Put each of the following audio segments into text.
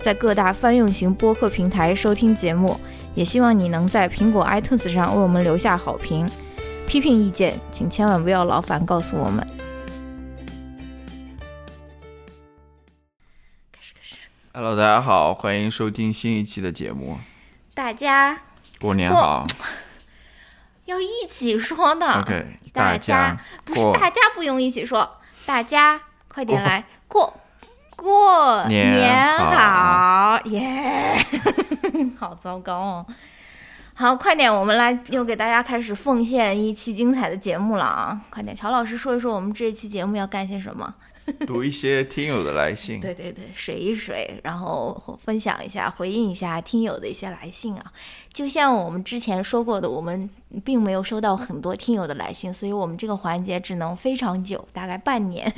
在各大泛用型播客平台收听节目，也希望你能在苹果 iTunes 上为我们留下好评。批评意见，请千万不要劳烦告诉我们。开始开始。Hello，大家好，欢迎收听新一期的节目。大家过年好。要一起说的。OK，大家不是大家不用一起说，大家快点来过。过年好，耶！好糟糕哦。好，快点，我们来又给大家开始奉献一期精彩的节目了啊！快点，乔老师说一说我们这一期节目要干些什么？读一些听友的来信。对对对，水一水，然后分享一下，回应一下听友的一些来信啊。就像我们之前说过的，我们并没有收到很多听友的来信，所以我们这个环节只能非常久，大概半年。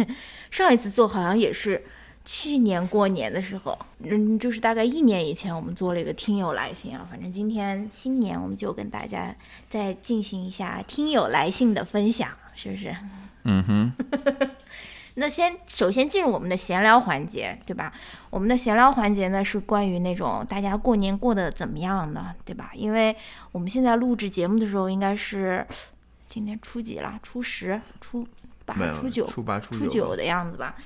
上一次做好像也是。去年过年的时候，嗯，就是大概一年以前，我们做了一个听友来信啊。反正今天新年，我们就跟大家再进行一下听友来信的分享，是不是？嗯哼。那先首先进入我们的闲聊环节，对吧？我们的闲聊环节呢是关于那种大家过年过得怎么样呢，对吧？因为我们现在录制节目的时候，应该是今天初几了？初十、初八、初九、初八、初九的样子吧。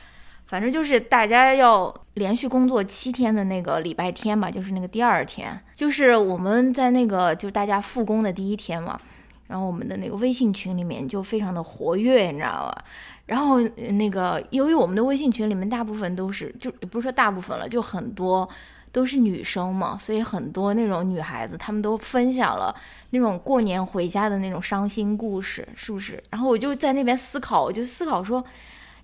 反正就是大家要连续工作七天的那个礼拜天吧，就是那个第二天，就是我们在那个就是大家复工的第一天嘛，然后我们的那个微信群里面就非常的活跃，你知道吧？然后那个由于我们的微信群里面大部分都是，就也不是说大部分了，就很多都是女生嘛，所以很多那种女孩子她们都分享了那种过年回家的那种伤心故事，是不是？然后我就在那边思考，我就思考说。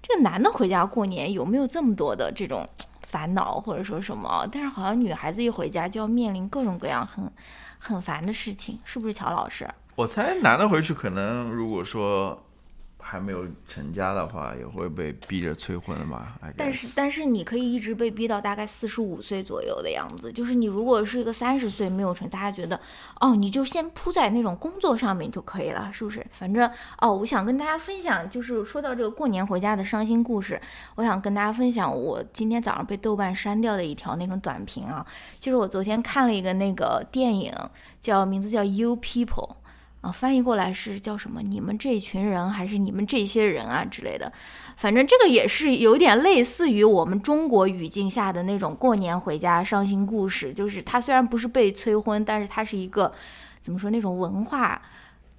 这个男的回家过年有没有这么多的这种烦恼或者说什么？但是好像女孩子一回家就要面临各种各样很很烦的事情，是不是乔老师？我猜男的回去可能如果说。还没有成家的话，也会被逼着催婚吧？但是，但是你可以一直被逼到大概四十五岁左右的样子。就是你如果是一个三十岁没有成，大家觉得哦，你就先扑在那种工作上面就可以了，是不是？反正哦，我想跟大家分享，就是说到这个过年回家的伤心故事，我想跟大家分享我今天早上被豆瓣删掉的一条那种短评啊，就是我昨天看了一个那个电影，叫名字叫《You People》。啊，翻译过来是叫什么？你们这群人还是你们这些人啊之类的，反正这个也是有点类似于我们中国语境下的那种过年回家伤心故事。就是他虽然不是被催婚，但是他是一个怎么说那种文化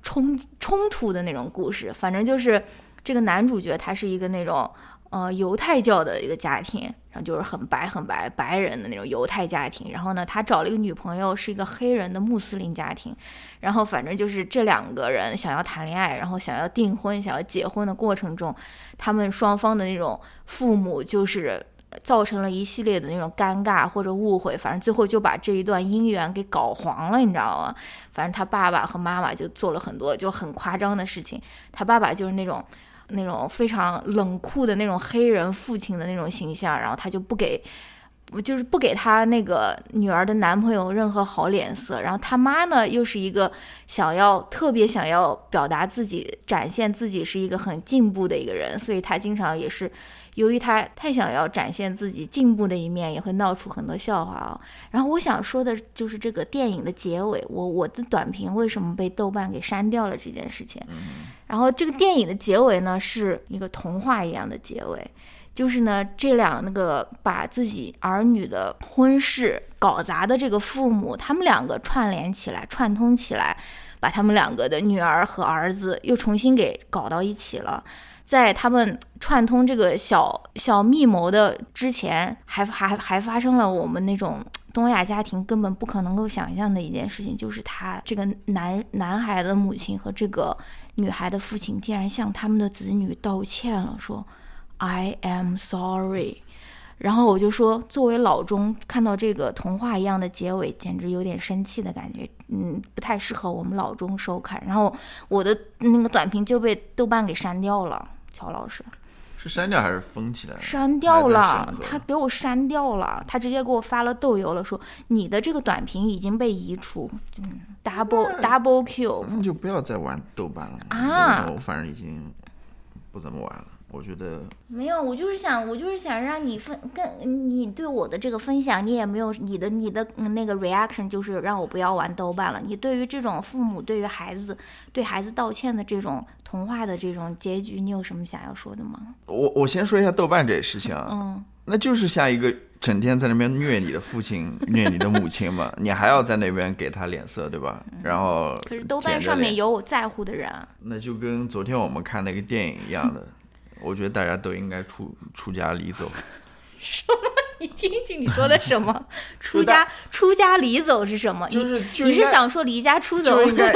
冲冲突的那种故事。反正就是这个男主角他是一个那种。呃，犹太教的一个家庭，然后就是很白很白白人的那种犹太家庭。然后呢，他找了一个女朋友，是一个黑人的穆斯林家庭。然后反正就是这两个人想要谈恋爱，然后想要订婚、想要结婚的过程中，他们双方的那种父母就是造成了一系列的那种尴尬或者误会。反正最后就把这一段姻缘给搞黄了，你知道吗？反正他爸爸和妈妈就做了很多就很夸张的事情。他爸爸就是那种。那种非常冷酷的那种黑人父亲的那种形象，然后他就不给，就是不给他那个女儿的男朋友任何好脸色。然后他妈呢，又是一个想要特别想要表达自己、展现自己是一个很进步的一个人，所以他经常也是。由于他太想要展现自己进步的一面，也会闹出很多笑话啊。然后我想说的就是这个电影的结尾，我我的短评为什么被豆瓣给删掉了这件事情。然后这个电影的结尾呢，是一个童话一样的结尾，就是呢这两那个把自己儿女的婚事搞砸的这个父母，他们两个串联起来、串通起来，把他们两个的女儿和儿子又重新给搞到一起了。在他们串通这个小小密谋的之前，还还还发生了我们那种东亚家庭根本不可能够想象的一件事情，就是他这个男男孩的母亲和这个女孩的父亲竟然向他们的子女道歉了，说 “I am sorry”。然后我就说，作为老中，看到这个童话一样的结尾，简直有点生气的感觉，嗯，不太适合我们老中收看。然后我的那个短评就被豆瓣给删掉了，乔老师是删掉还是封起来？删掉了他给我删掉了，他直接给我发了豆油了，说你的这个短评已经被移除，嗯，double double Q，那就不要再玩豆瓣了啊我反正已经不怎么玩了。我觉得没有，我就是想，我就是想让你分跟你对我的这个分享，你也没有你的你的嗯那个 reaction，就是让我不要玩豆瓣了。你对于这种父母对于孩子对孩子道歉的这种童话的这种结局，你有什么想要说的吗？我我先说一下豆瓣这事情啊，嗯，那就是像一个整天在那边虐你的父亲、虐你的母亲嘛，你还要在那边给他脸色，对吧？然后嗯可是豆瓣上面有我在乎的人啊，那就跟昨天我们看那个电影一样的，我觉得大家都应该出出家离走。什么 你听听你说的什么？出家出家离走是什么？就是你你是想说离家出走？应该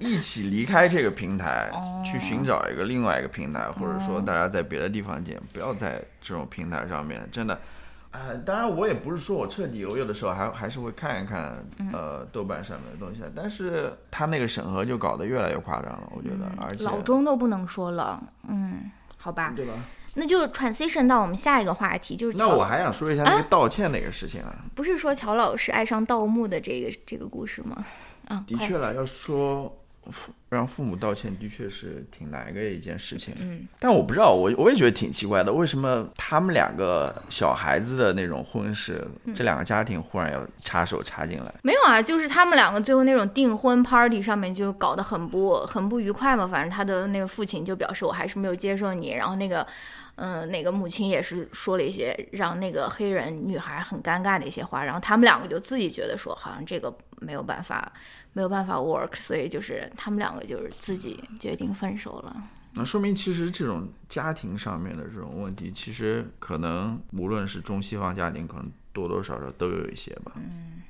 一起离开这个平台，哦去寻找一个另外一个平台，或者说大家在别的地方见，不要在这种平台上面，真的。呃，当然我也不是说我彻底，我有的时候还还是会看一看嗯呃豆瓣上面的东西，但是他那个审核就搞得越来越夸张了，我觉得，而且嗯老钟都不能说了，嗯，好吧，对吧？那就 transition 到我们下一个话题，就是那我还想说一下那个道歉那个事情啊，不是说乔老师爱上盗墓的这个这个故事吗？啊，的确了，要说父让父母道歉，的确是挺难的一件事情。嗯，但我不知道，我我也觉得挺奇怪的，为什么他们两个小孩子的那种婚事，嗯这两个家庭忽然要插手插进来？没有啊，就是他们两个最后那种订婚 party 上面就搞得很不很不愉快嘛。反正他的那个父亲就表示我还是没有接受你，然后那个嗯、那个母亲也是说了一些让那个黑人女孩很尴尬的一些话，然后他们两个就自己觉得说好像这个没有办法没有办法 work，所以就是他们两个就是自己决定分手了。那说明其实这种家庭上面的这种问题，其实可能无论是中西方家庭，可能多多少少都有一些吧。嗯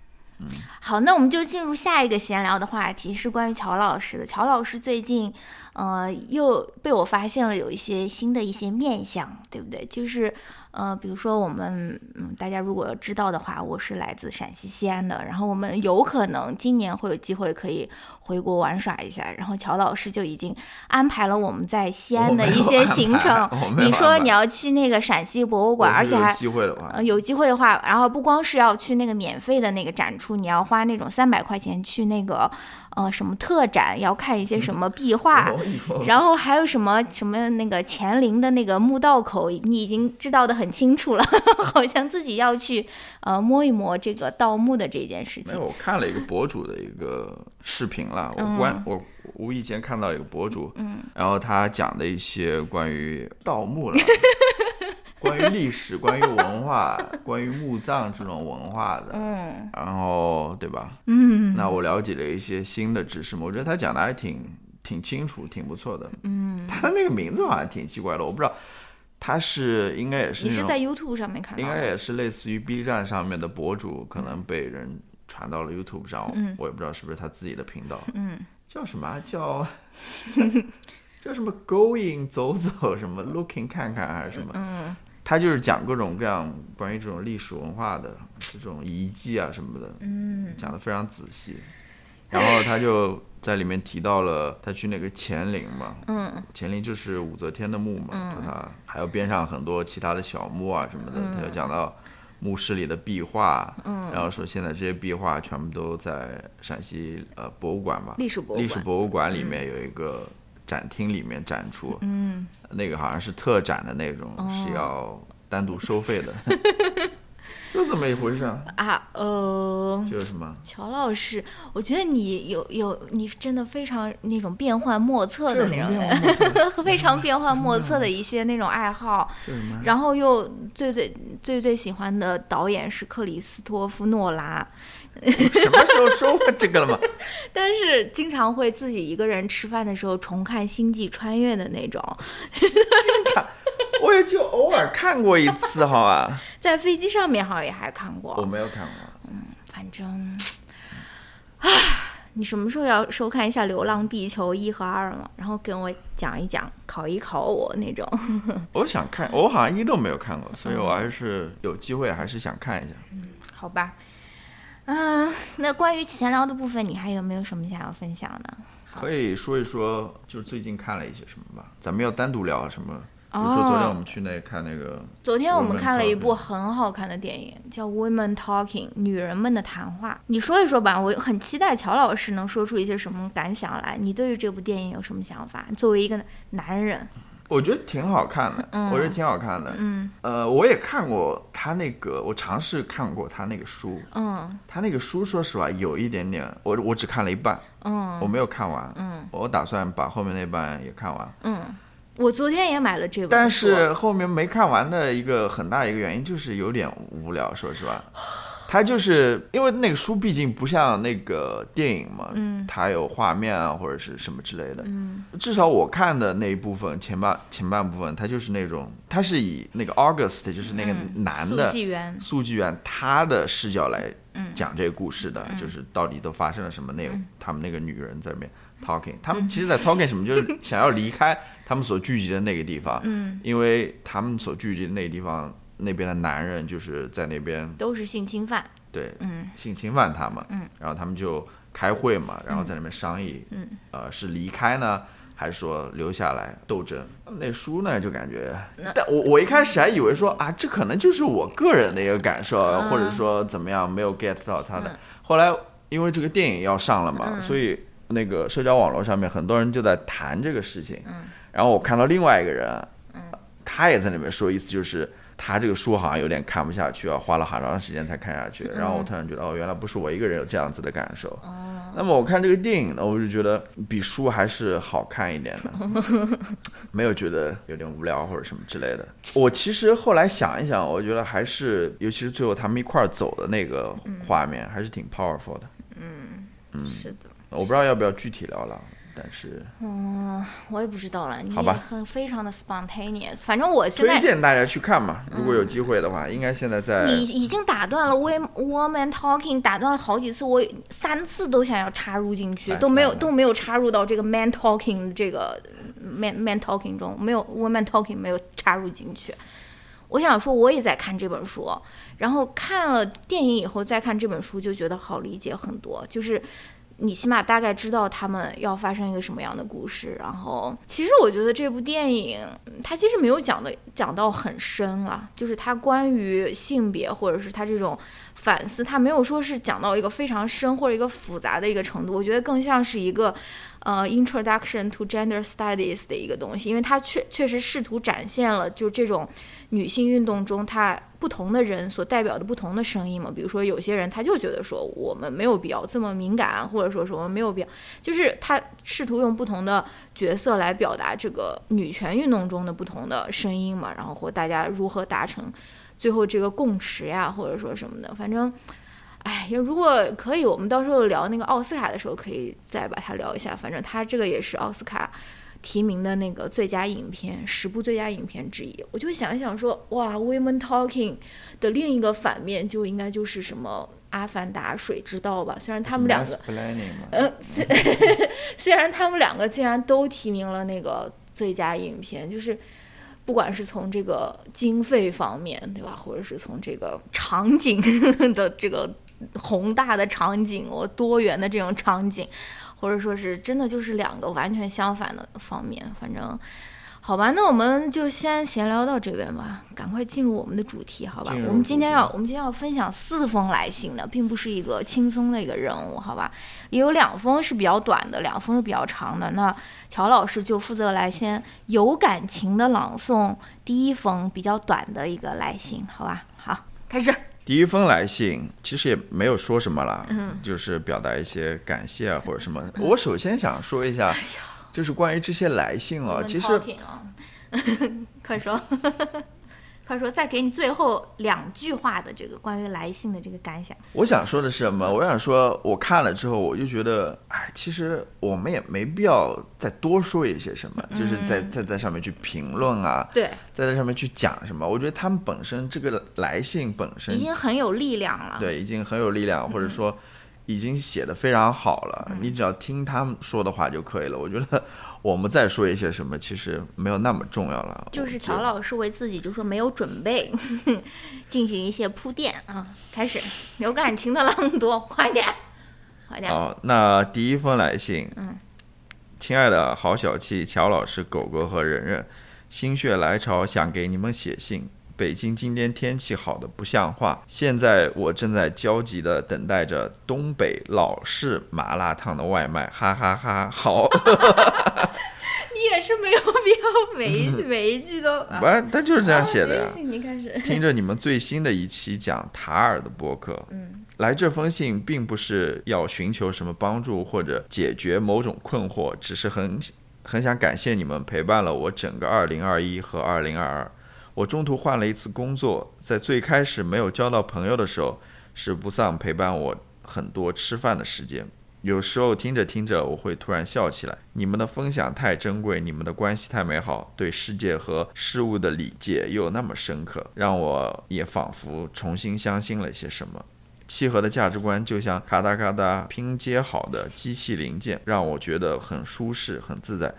好，那我们就进入下一个闲聊的话题，是关于乔老师的。乔老师最近，呃，又被我发现了有一些新的一些面相，对不对？就是，呃，比如说我们，嗯，大家如果知道的话，我是来自陕西西安的，然后我们有可能今年会有机会可以回国玩耍一下，然后乔老师就已经安排了我们在西安的一些行程 你说你要去那个陕西博物馆，而且还有机会的话呃，，有机会的话，然后不光是要去那个免费的那个展出，你要花那种三百块钱去那个呃什么特展，要看一些什么壁画，然后还有什么什么那个乾陵的那个墓道口，你已经知道的很清楚了，好像自己要去呃摸一摸这个盗墓的这件事情没有，。我看了一个博主的一个视频啦，我关、我无意间看到一个博主，嗯，然后他讲的一些关于盗墓了，关于历史、关于文化、关于墓葬这种文化的，嗯。然后对吧？嗯。那我了解了一些新的知识嘛，我觉得他讲的还挺挺清楚，挺不错的。嗯，他的那个名字好像挺奇怪的，我不知道。他是应该也是你是在 YouTube 上面看？应该也是类似于 B 站上面的博主，可能被人传到了 YouTube 上，嗯。我也不知道是不是他自己的频道，嗯。叫什么啊？叫 叫什么？Going 走走什么？Looking 看看还是什么？嗯他就是讲各种各样关于这种历史文化的这种遗迹啊什么的，嗯。讲的非常仔细。然后他就在里面提到了他去那个乾陵嘛，嗯。乾陵就是武则天的墓嘛，嗯。说他还有边上很多其他的小墓啊什么的，他就讲到墓室里的壁画，嗯，然后说现在这些壁画全部都在陕西呃博物馆吧，历史博物历史馆。博物馆里面有一个展厅里面展出，嗯，那个好像是特展的那种，哦是要单独收费的，就这么一回事啊，啊，呃，就是什么。乔老师，我觉得你有有你真的非常那种变幻莫测的那种变化莫测？非常变幻莫测的一些那种爱好？然后又最最最最喜欢的导演是克里斯托夫诺拉，什么时候说过这个了吗？但是经常会自己一个人吃饭的时候重看《星际穿越》的那种，经常我也就偶尔看过一次，好吧？在飞机上面好像也还看过我，没有看过。嗯反正啊，你什么时候要收看一下《流浪地球》一和二嘛？然后跟我讲一讲，考一考我那种。我想看，我好像一都没有看过，所以我还是有机会还是想看一下。嗯，好吧。嗯，那关于闲聊的部分，你还有没有什么想要分享的？可以说一说，就是最近看了一些什么吧。咱们要单独聊什么？比如说昨天我们去那看那个。昨天我们看了一部很好看的电影，叫《Women Talking》，女人们的谈话。你说一说吧，我很期待乔老师能说出一些什么感想来。你对于这部电影有什么想法？作为一个男人。我觉得挺好看的，我觉得挺好看的。嗯，呃，我也看过他那个，我尝试看过他那个书。嗯，他那个书，说实话有一点点，我我只看了一半。嗯，我没有看完。嗯，我打算把后面那半也看完。嗯，我昨天也买了这本，但是后面没看完的一个很大一个原因就是有点无聊，说实话。它就是因为那个书毕竟不像那个电影嘛，嗯，它有画面啊或者是什么之类的，嗯，至少我看的那一部分前半前半部分，它就是那种，它是以那个 August 就是那个男的速记员，速记员他的视角来嗯。讲这个故事的，就是到底都发生了什么，那他们那个女人在那边 talking，他们其实在 talking 什么，就是想要离开他们所聚集的那个地方，嗯，因为他们所聚集的那个地方。那边的男人就是在那边都是性侵犯，对，嗯，性侵犯他们，嗯，然后他们就开会嘛，然后在那边商议，嗯，呃，是离开呢，还是说留下来斗争？那书呢，就感觉，但我我一开始还以为说啊，这可能就是我个人的一个感受，或者说怎么样，没有 get 到他的。后来因为这个电影要上了嘛，所以那个社交网络上面很多人就在谈这个事情，嗯，然后我看到另外一个人，嗯，他也在那边说，意思就是。他这个书好像有点看不下去啊，花了好长时间才看下去。然后我突然觉得，哦，原来不是我一个人有这样子的感受。那么我看这个电影呢，我就觉得比书还是好看一点的，没有觉得有点无聊或者什么之类的。我其实后来想一想，我觉得还是，尤其是最后他们一块儿走的那个画面，还是挺 powerful 的。嗯嗯，是的。我不知道要不要具体聊聊。但是，嗯，我也不知道了。好吧，很非常的 spontaneous。反正我现在推荐大家去看嘛，如果有机会的话，应该现在在。你已经打断了 woman talking，打断了好几次，我三次都想要插入进去，都没有都没有插入到这个 man talking 这个 man man talking 中，没有 woman talking 没有插入进去。我想说，我也在看这本书，然后看了电影以后再看这本书，就觉得好理解很多，就是。你起码大概知道他们要发生一个什么样的故事，然后其实我觉得这部电影它其实没有讲的讲到很深啊，就是它关于性别或者是它这种反思，它没有说是讲到一个非常深或者一个复杂的一个程度，我觉得更像是一个呃 introduction to gender studies 的一个东西，因为它确确实试图展现了就这种女性运动中它。不同的人所代表的不同的声音嘛，比如说有些人他就觉得说我们没有必要这么敏感，或者说什么没有必要，就是他试图用不同的角色来表达这个女权运动中的不同的声音嘛，然后或大家如何达成最后这个共识呀，或者说什么的，反正，哎，如果可以，我们到时候聊那个奥斯卡的时候可以再把它聊一下，反正他这个也是奥斯卡。提名的那个最佳影片，十部最佳影片之一，我就想一想说，哇，Women Talking 的另一个反面就应该就是什么《阿凡达》《水之道》吧？虽然他们两个，呃，虽 虽然他们两个竟然都提名了那个最佳影片，就是不管是从这个经费方面，对吧，或者是从这个场景 的这个宏大的场景，我多元的这种场景。或者说是真的就是两个完全相反的方面，反正，好吧，那我们就先闲聊到这边吧，赶快进入我们的主题，好吧？我们今天要我们今天要分享四封来信的，并不是一个轻松的一个任务，好吧？也有两封是比较短的，两封是比较长的。那乔老师就负责来先有感情的朗诵第一封比较短的一个来信，好吧？好，开始。第一封来信其实也没有说什么了，就是表达一些感谢啊或者什么。我首先想说一下，就是关于这些来信啊，其实，快说。他说：“再给你最后两句话的这个关于来信的这个感想。”我想说的是什么？我想说，我看了之后，我就觉得，哎，其实我们也没必要再多说一些什么，就是在在在上面去评论啊，对，在在上面去讲什么。我觉得他们本身这个来信本身已经很有力量了，对，已经很有力量，或者说。已经写的非常好了，你只要听他们说的话就可以了。我觉得我们再说一些什么，其实没有那么重要了。就是乔老师为自己就说没有准备，进行一些铺垫啊。开始有感情的朗读，快点，快点。好，那第一封来信，嗯，亲爱的好小气乔老师、狗狗和人人，心血来潮想给你们写信。北京今天天气好的不像话，现在我正在焦急的等待着东北老式麻辣烫的外卖，哈哈哈！好，你也是没有必要每一每一句都，不，他就是这样写的呀。你开始听着你们最新的一期讲塔尔的播客，嗯，来这封信并不是要寻求什么帮助或者解决某种困惑，只是很很想感谢你们陪伴了我整个二零二一和二零二二。我中途换了一次工作，在最开始没有交到朋友的时候，是不丧陪伴我很多吃饭的时间。有时候听着听着，我会突然笑起来。你们的分享太珍贵，你们的关系太美好，对世界和事物的理解又那么深刻，让我也仿佛重新相信了些什么。契合的价值观就像咔嗒咔嗒拼接好的机器零件，让我觉得很舒适、很自在。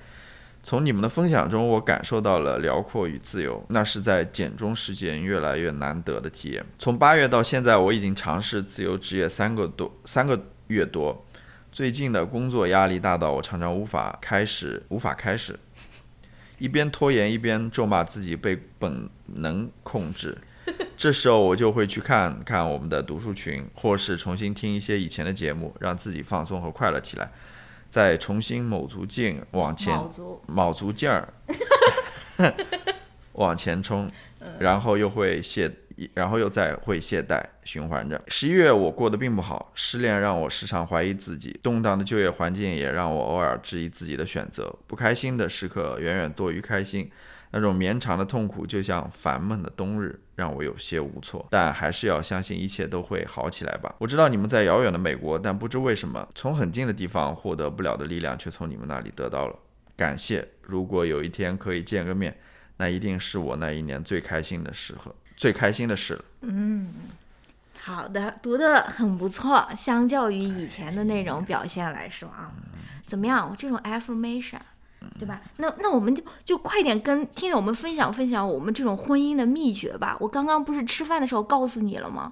从你们的分享中，我感受到了辽阔与自由，那是在简中时间越来越难得的体验。从八月到现在，我已经尝试自由职业三个多三个月多，最近的工作压力大到我常常无法开始，无法开始，一边拖延一边咒骂自己被本能控制。这时候我就会去看看我们的读书群，或是重新听一些以前的节目，让自己放松和快乐起来。再重新卯足劲往前，卯足劲儿 往前冲，然后又会懈，然后又再会懈怠，循环着。十一月我过得并不好，失恋让我时常怀疑自己，动荡的就业环境也让我偶尔质疑自己的选择，不开心的时刻远远多于开心。那种绵长的痛苦，就像烦闷的冬日，让我有些无措。但还是要相信一切都会好起来吧。我知道你们在遥远的美国，但不知为什么，从很近的地方获得不了的力量，却从你们那里得到了。感谢。如果有一天可以见个面，那一定是我那一年最开心的时候，最开心的事了。嗯，好的，读的很不错。相较于以前的那种表现来说啊，怎么样？我这种 affirmation。对吧？那那我们就就快点跟听友们分享分享我们这种婚姻的秘诀吧。我刚刚不是吃饭的时候告诉你了吗？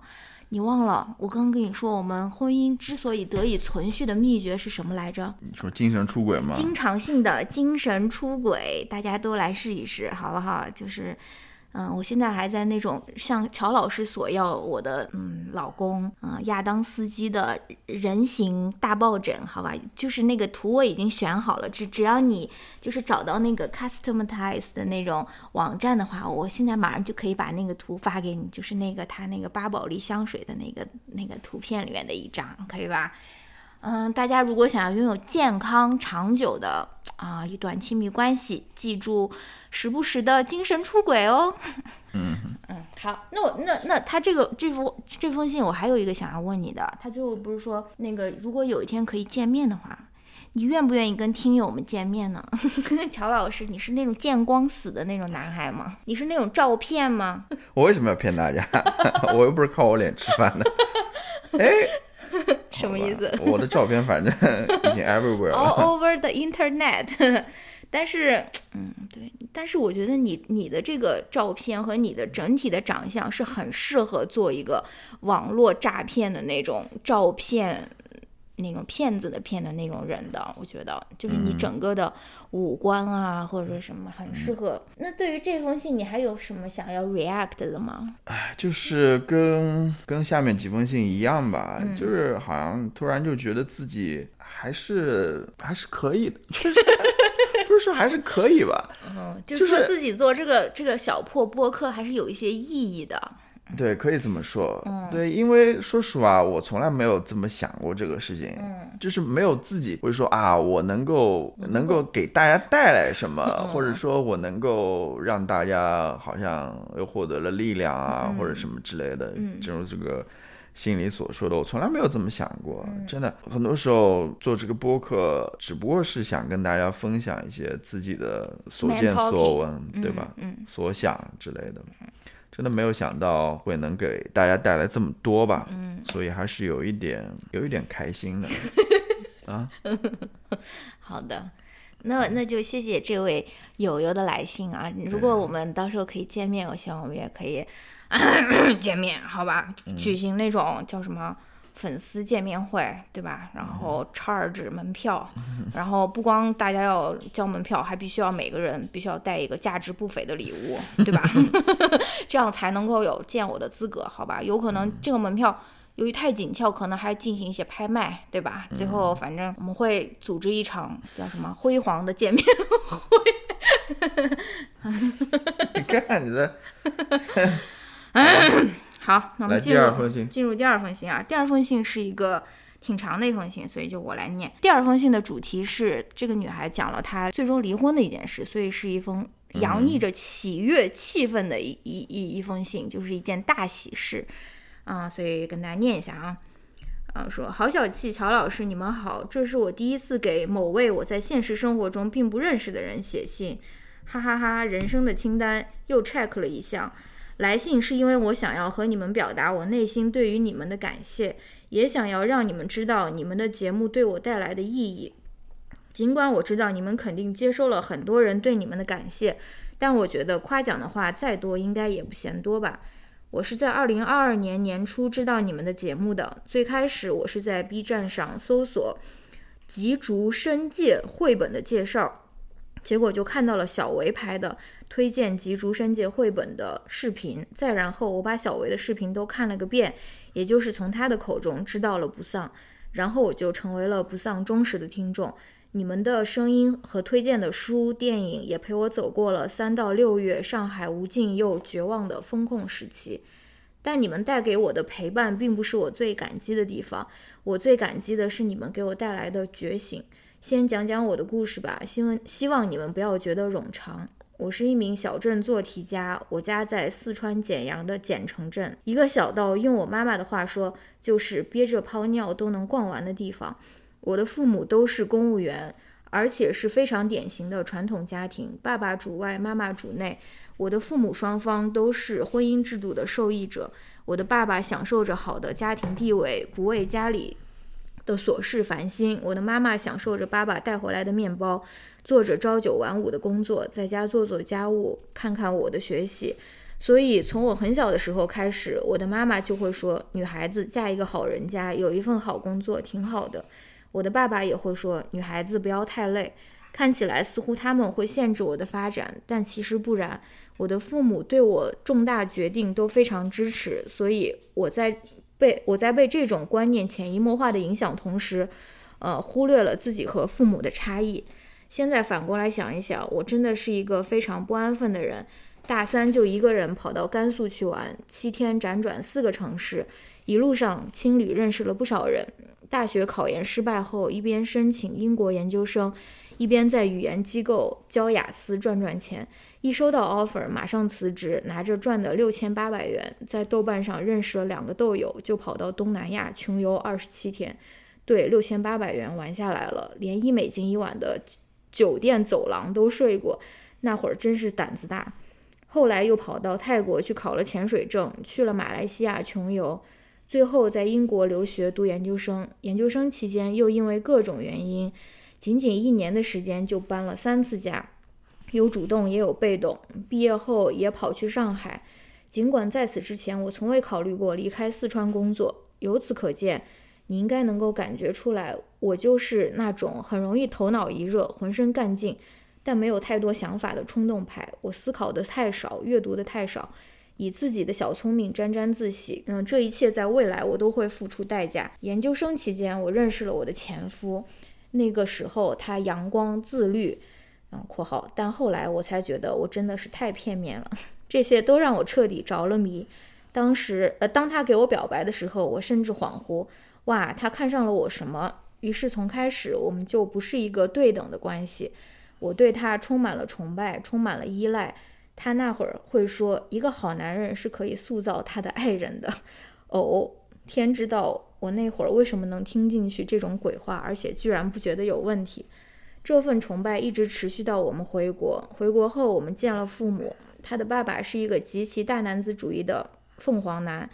你忘了？我刚刚跟你说，我们婚姻之所以得以存续的秘诀是什么来着？你说精神出轨吗？经常性的精神出轨，大家都来试一试，好不好？就是。嗯，我现在还在那种向乔老师索要我的嗯老公啊亚当斯基的人形大抱枕，好吧，就是那个图我已经选好了，只只要你就是找到那个 customize 的那种网站的话，我现在马上就可以把那个图发给你，就是那个他那个巴宝莉香水的那个那个图片里面的一张，可以吧？嗯，大家如果想要拥有健康长久的啊一段亲密关系，记住时不时的精神出轨哦。嗯嗯，好，那我那那他这个这封这封信，我还有一个想要问你的，他最后不是说那个如果有一天可以见面的话，你愿不愿意跟听友们见面呢？乔老师，你是那种见光死的那种男孩吗？你是那种照片吗？我为什么要骗大家？我又不是靠我脸吃饭的。哎。什么意思？我的照片反正 已经 everywhere 了。All over the internet。但是，嗯，对，但是我觉得你你的这个照片和你的整体的长相是很适合做一个网络诈骗的那种照片。那种骗子的骗的那种人的，我觉得就是你整个的五官啊，或者什么很适合。那对于这封信，你还有什么想要 react 的吗？哎，就是跟跟下面几封信一样吧，就是好像突然就觉得自己还是还是可以的，就是 不是说还是可以吧？嗯，就是说自己做这个这个小破播客还是有一些意义的。对，可以这么说。对，因为说实话，我从来没有这么想过这个事情。嗯，就是没有自己会说啊，我能够能够给大家带来什么，或者说我能够让大家好像又获得了力量啊，或者什么之类的。嗯，正如这个心里所说的，我从来没有这么想过。真的，很多时候做这个播客，只不过是想跟大家分享一些自己的所见所闻，对吧？嗯，所想之类的。真的没有想到会能给大家带来这么多吧，嗯，所以还是有一点有一点开心的 啊。好的，那那就谢谢这位友友的来信啊。如果我们到时候可以见面，我希望我们也可以 见面，好吧？举行那种叫什么？粉丝见面会，对吧？然后 charge 门票，然后不光大家要交门票，还必须要每个人必须要带一个价值不菲的礼物，对吧？这样才能够有见我的资格，好吧？有可能这个门票由于太紧俏，可能还进行一些拍卖，对吧？最后反正我们会组织一场叫什么辉煌的见面会。你看你的。好，那我们进入进入第二封信啊。第二封信是一个挺长的一封信，所以就我来念。第二封信的主题是这个女孩讲了她最终离婚的一件事，所以是一封洋溢着喜悦气氛的一一一一封信，就是一件大喜事啊。所以跟大家念一下啊，啊，说好小气，乔老师你们好，这是我第一次给某位我在现实生活中并不认识的人写信，哈哈哈，人生的清单又 check 了一项。来信是因为我想要和你们表达我内心对于你们的感谢，也想要让你们知道你们的节目对我带来的意义。尽管我知道你们肯定接收了很多人对你们的感谢，但我觉得夸奖的话再多应该也不嫌多吧。我是在二零二二年年初知道你们的节目的，最开始我是在 B 站上搜索《吉竹伸介》绘本的介绍，结果就看到了小维拍的。推荐及竹伸介绘本的视频，再然后我把小维的视频都看了个遍，也就是从他的口中知道了不丧，然后我就成为了不丧忠实的听众。你们的声音和推荐的书、电影也陪我走过了三到六月上海无尽又绝望的风控时期。但你们带给我的陪伴并不是我最感激的地方，我最感激的是你们给我带来的觉醒。先讲讲我的故事吧，希望希望你们不要觉得冗长。我是一名小镇做题家，我家在四川简阳的简城镇，一个小到用我妈妈的话说，就是憋着泡尿都能逛完的地方。我的父母都是公务员，而且是非常典型的传统家庭，爸爸主外，妈妈主内。我的父母双方都是婚姻制度的受益者，我的爸爸享受着好的家庭地位，不为家里的琐事烦心；我的妈妈享受着爸爸带回来的面包。做着朝九晚五的工作，在家做做家务，看看我的学习。所以从我很小的时候开始，我的妈妈就会说：“女孩子嫁一个好人家，有一份好工作挺好的。”我的爸爸也会说：“女孩子不要太累。”看起来似乎他们会限制我的发展，但其实不然。我的父母对我重大决定都非常支持，所以我在被我在被这种观念潜移默化的影响同时，呃，忽略了自己和父母的差异。现在反过来想一想，我真的是一个非常不安分的人。大三就一个人跑到甘肃去玩，七天辗转四个城市，一路上青旅认识了不少人。大学考研失败后，一边申请英国研究生，一边在语言机构教雅思赚赚钱。一收到 offer，马上辞职，拿着赚的六千八百元，在豆瓣上认识了两个豆友，就跑到东南亚穷游二十七天。对，六千八百元玩下来了，连一美金一晚的。酒店走廊都睡过，那会儿真是胆子大。后来又跑到泰国去考了潜水证，去了马来西亚穷游，最后在英国留学读研究生。研究生期间又因为各种原因，仅仅一年的时间就搬了三次家，有主动也有被动。毕业后也跑去上海，尽管在此之前我从未考虑过离开四川工作。由此可见。你应该能够感觉出来，我就是那种很容易头脑一热、浑身干劲，但没有太多想法的冲动派。我思考的太少，阅读的太少，以自己的小聪明沾沾自喜。嗯，这一切在未来我都会付出代价。研究生期间，我认识了我的前夫，那个时候他阳光自律，嗯（括号），但后来我才觉得我真的是太片面了。这些都让我彻底着了迷。当时，呃，当他给我表白的时候，我甚至恍惚。哇，他看上了我什么？于是从开始我们就不是一个对等的关系。我对他充满了崇拜，充满了依赖。他那会儿会说，一个好男人是可以塑造他的爱人的。哦，天知道我那会儿为什么能听进去这种鬼话，而且居然不觉得有问题。这份崇拜一直持续到我们回国。回国后，我们见了父母。他的爸爸是一个极其大男子主义的凤凰男，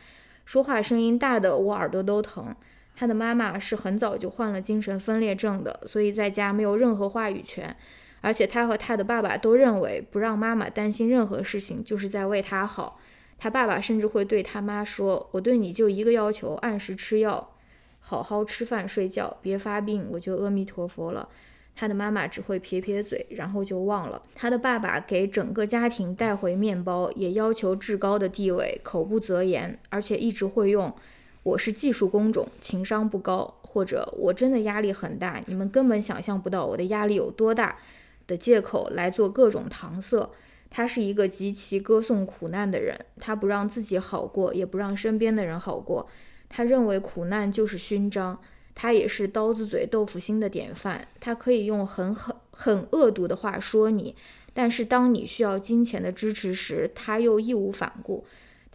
说话声音大的我耳朵都疼。他的妈妈是很早就患了精神分裂症的，所以在家没有任何话语权。而且他和他的爸爸都认为，不让妈妈担心任何事情，就是在为他好。他爸爸甚至会对他妈说：“我对你就一个要求，按时吃药，好好吃饭睡觉，别发病，我就阿弥陀佛了。”他的妈妈只会撇撇嘴，然后就忘了。他的爸爸给整个家庭带回面包，也要求至高的地位，口不择言，而且一直会用“我是技术工种，情商不高”或者“我真的压力很大，你们根本想象不到我的压力有多大”。的借口来做各种搪塞。他是一个极其歌颂苦难的人，他不让自己好过，也不让身边的人好过。他认为苦难就是勋章。他也是刀子嘴豆腐心的典范。他可以用很很很恶毒的话说你，但是当你需要金钱的支持时，他又义无反顾。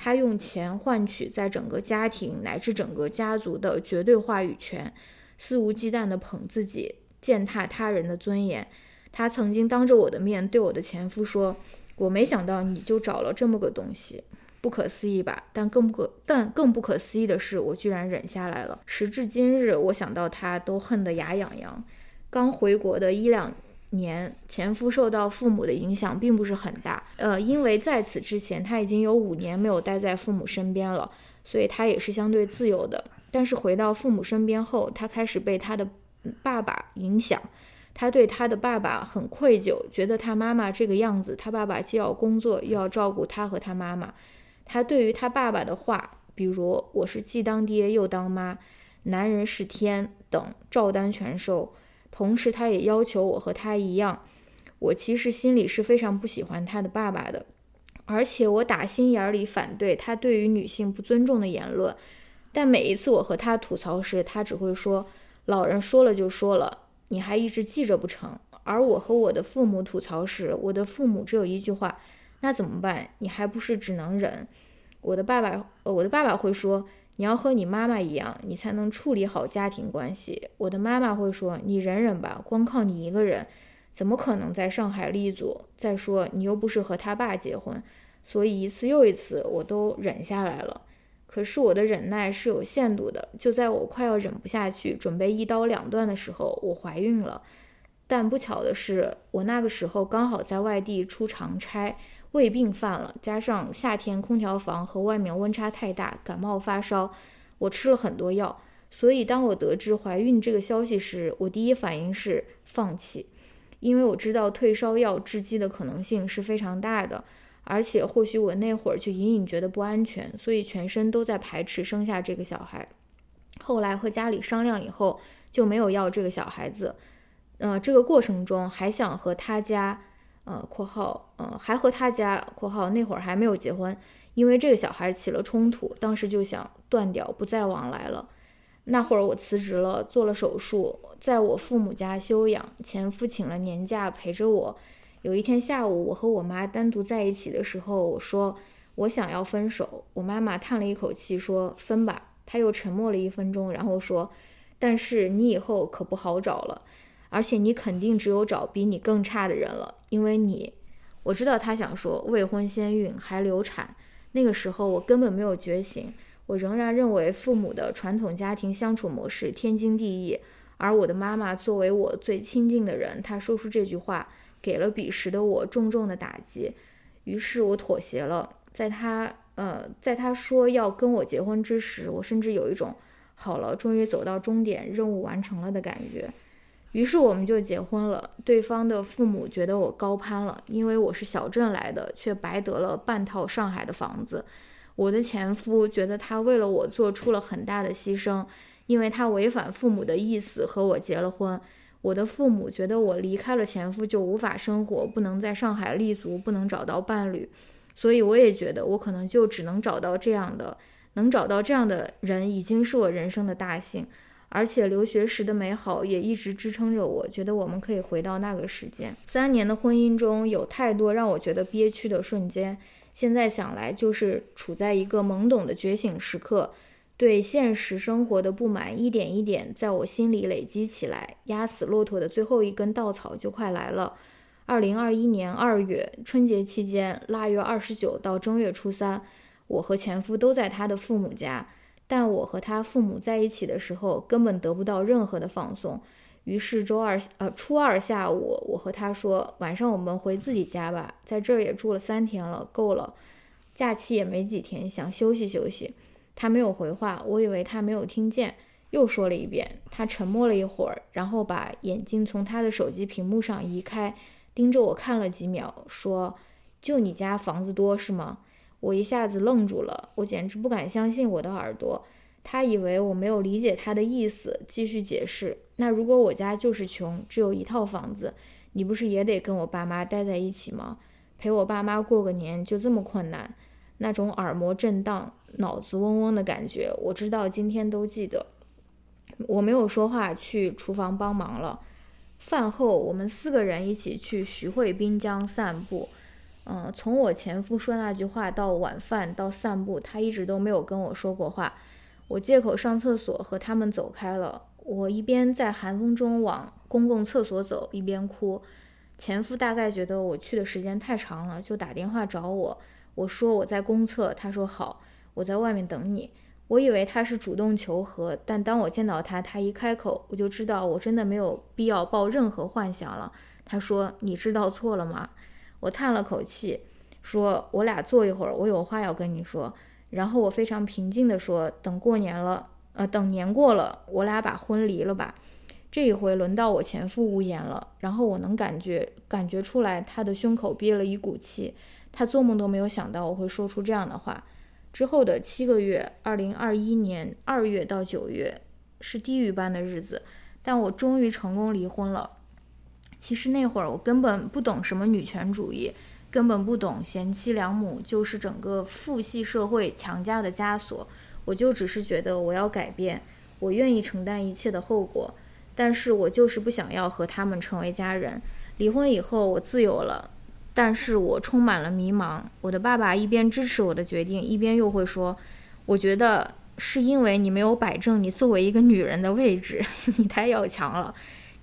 他用钱换取在整个家庭乃至整个家族的绝对话语权，肆无忌惮地捧自己，践踏他人的尊严。他曾经当着我的面对我的前夫说：“我没想到你就找了这么个东西，不可思议吧？但更不可但更不可思议的是，我居然忍下来了。时至今日，我想到他都恨得牙痒痒。刚回国的一两年，前夫受到父母的影响并不是很大，呃，因为在此之前他已经有五年没有待在父母身边了，所以他也是相对自由的。但是回到父母身边后，他开始被他的爸爸影响。”他对他的爸爸很愧疚，觉得他妈妈这个样子，他爸爸既要工作又要照顾他和他妈妈。他对于他爸爸的话，比如“我是既当爹又当妈，男人是天”等，照单全收。同时，他也要求我和他一样。我其实心里是非常不喜欢他的爸爸的，而且我打心眼里反对他对于女性不尊重的言论。但每一次我和他吐槽时，他只会说：“老人说了就说了。”你还一直记着不成？而我和我的父母吐槽时，我的父母只有一句话：“那怎么办？你还不是只能忍。”我的爸爸，呃，我的爸爸会说：“你要和你妈妈一样，你才能处理好家庭关系。”我的妈妈会说：“你忍忍吧，光靠你一个人，怎么可能在上海立足？再说你又不是和他爸结婚。”所以一次又一次，我都忍下来了。可是我的忍耐是有限度的，就在我快要忍不下去，准备一刀两断的时候，我怀孕了。但不巧的是，我那个时候刚好在外地出长差，胃病犯了，加上夏天空调房和外面温差太大，感冒发烧，我吃了很多药。所以当我得知怀孕这个消息时，我第一反应是放弃，因为我知道退烧药致畸的可能性是非常大的。而且或许我那会儿就隐隐觉得不安全，所以全身都在排斥生下这个小孩。后来和家里商量以后，就没有要这个小孩子。呃，这个过程中还想和他家，呃（括号）呃，还和他家（括号）那会儿还没有结婚，因为这个小孩起了冲突，当时就想断掉，不再往来了。那会儿我辞职了，做了手术，在我父母家休养，前夫请了年假陪着我。有一天下午，我和我妈单独在一起的时候，我说我想要分手。我妈妈叹了一口气说：“分吧。”她又沉默了一分钟，然后说：“但是你以后可不好找了，而且你肯定只有找比你更差的人了，因为你……我知道他想说未婚先孕还流产。那个时候我根本没有觉醒，我仍然认为父母的传统家庭相处模式天经地义。而我的妈妈作为我最亲近的人，她说出这句话。给了彼时的我重重的打击，于是我妥协了。在他呃，在他说要跟我结婚之时，我甚至有一种好了，终于走到终点，任务完成了的感觉。于是我们就结婚了。对方的父母觉得我高攀了，因为我是小镇来的，却白得了半套上海的房子。我的前夫觉得他为了我做出了很大的牺牲，因为他违反父母的意思和我结了婚。我的父母觉得我离开了前夫就无法生活，不能在上海立足，不能找到伴侣，所以我也觉得我可能就只能找到这样的，能找到这样的人已经是我人生的大幸，而且留学时的美好也一直支撑着我，觉得我们可以回到那个时间。三年的婚姻中有太多让我觉得憋屈的瞬间，现在想来就是处在一个懵懂的觉醒时刻。对现实生活的不满一点一点在我心里累积起来，压死骆驼的最后一根稻草就快来了。二零二一年二月春节期间，腊月二十九到正月初三，我和前夫都在他的父母家。但我和他父母在一起的时候，根本得不到任何的放松。于是周二，呃，初二下午，我和他说，晚上我们回自己家吧，在这儿也住了三天了，够了，假期也没几天，想休息休息。他没有回话，我以为他没有听见，又说了一遍。他沉默了一会儿，然后把眼睛从他的手机屏幕上移开，盯着我看了几秒，说：“就你家房子多是吗？”我一下子愣住了，我简直不敢相信我的耳朵。他以为我没有理解他的意思，继续解释：“那如果我家就是穷，只有一套房子，你不是也得跟我爸妈待在一起吗？陪我爸妈过个年就这么困难？”那种耳膜震荡、脑子嗡嗡的感觉，我知道今天都记得。我没有说话，去厨房帮忙了。饭后，我们四个人一起去徐汇滨江散步。嗯，从我前夫说那句话到晚饭到散步，他一直都没有跟我说过话。我借口上厕所和他们走开了。我一边在寒风中往公共厕所走，一边哭。前夫大概觉得我去的时间太长了，就打电话找我。我说我在公厕，他说好，我在外面等你。我以为他是主动求和，但当我见到他，他一开口，我就知道我真的没有必要抱任何幻想了。他说：“你知道错了吗？”我叹了口气，说：“我俩坐一会儿，我有话要跟你说。”然后我非常平静地说：“等过年了，呃，等年过了，我俩把婚离了吧。”这一回轮到我前夫无言了，然后我能感觉感觉出来他的胸口憋了一股气。他做梦都没有想到我会说出这样的话。之后的七个月，二零二一年二月到九月是地狱般的日子，但我终于成功离婚了。其实那会儿我根本不懂什么女权主义，根本不懂贤妻良母就是整个父系社会强加的枷锁。我就只是觉得我要改变，我愿意承担一切的后果，但是我就是不想要和他们成为家人。离婚以后，我自由了。但是我充满了迷茫。我的爸爸一边支持我的决定，一边又会说：“我觉得是因为你没有摆正你作为一个女人的位置，你太要强了，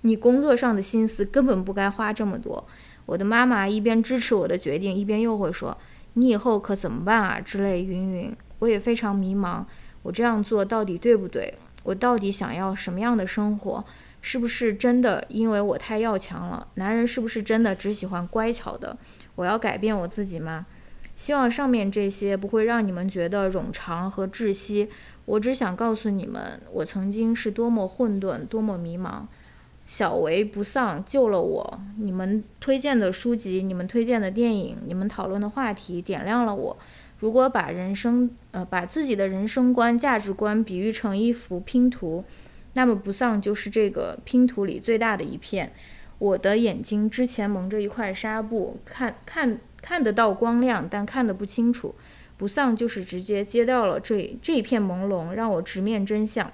你工作上的心思根本不该花这么多。”我的妈妈一边支持我的决定，一边又会说：“你以后可怎么办啊？”之类云云。我也非常迷茫，我这样做到底对不对？我到底想要什么样的生活？是不是真的因为我太要强了？男人是不是真的只喜欢乖巧的？我要改变我自己吗？希望上面这些不会让你们觉得冗长和窒息。我只想告诉你们，我曾经是多么混沌，多么迷茫。小维不丧救了我。你们推荐的书籍，你们推荐的电影，你们讨论的话题，点亮了我。如果把人生，呃，把自己的人生观、价值观比喻成一幅拼图。那么不丧就是这个拼图里最大的一片。我的眼睛之前蒙着一块纱布，看看看得到光亮，但看得不清楚。不丧就是直接揭掉了这这一片朦胧，让我直面真相。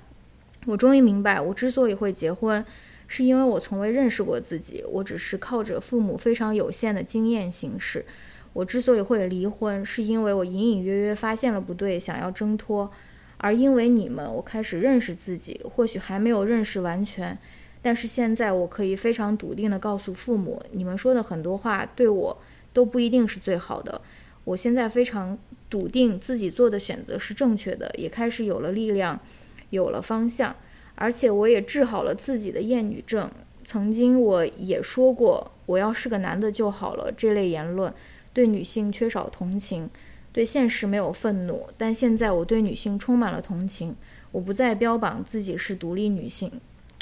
我终于明白，我之所以会结婚，是因为我从未认识过自己，我只是靠着父母非常有限的经验行事。我之所以会离婚，是因为我隐隐约约发现了不对，想要挣脱。而因为你们，我开始认识自己，或许还没有认识完全，但是现在我可以非常笃定地告诉父母，你们说的很多话对我都不一定是最好的。我现在非常笃定自己做的选择是正确的，也开始有了力量，有了方向，而且我也治好了自己的厌女症。曾经我也说过，我要是个男的就好了，这类言论对女性缺少同情。对现实没有愤怒，但现在我对女性充满了同情。我不再标榜自己是独立女性，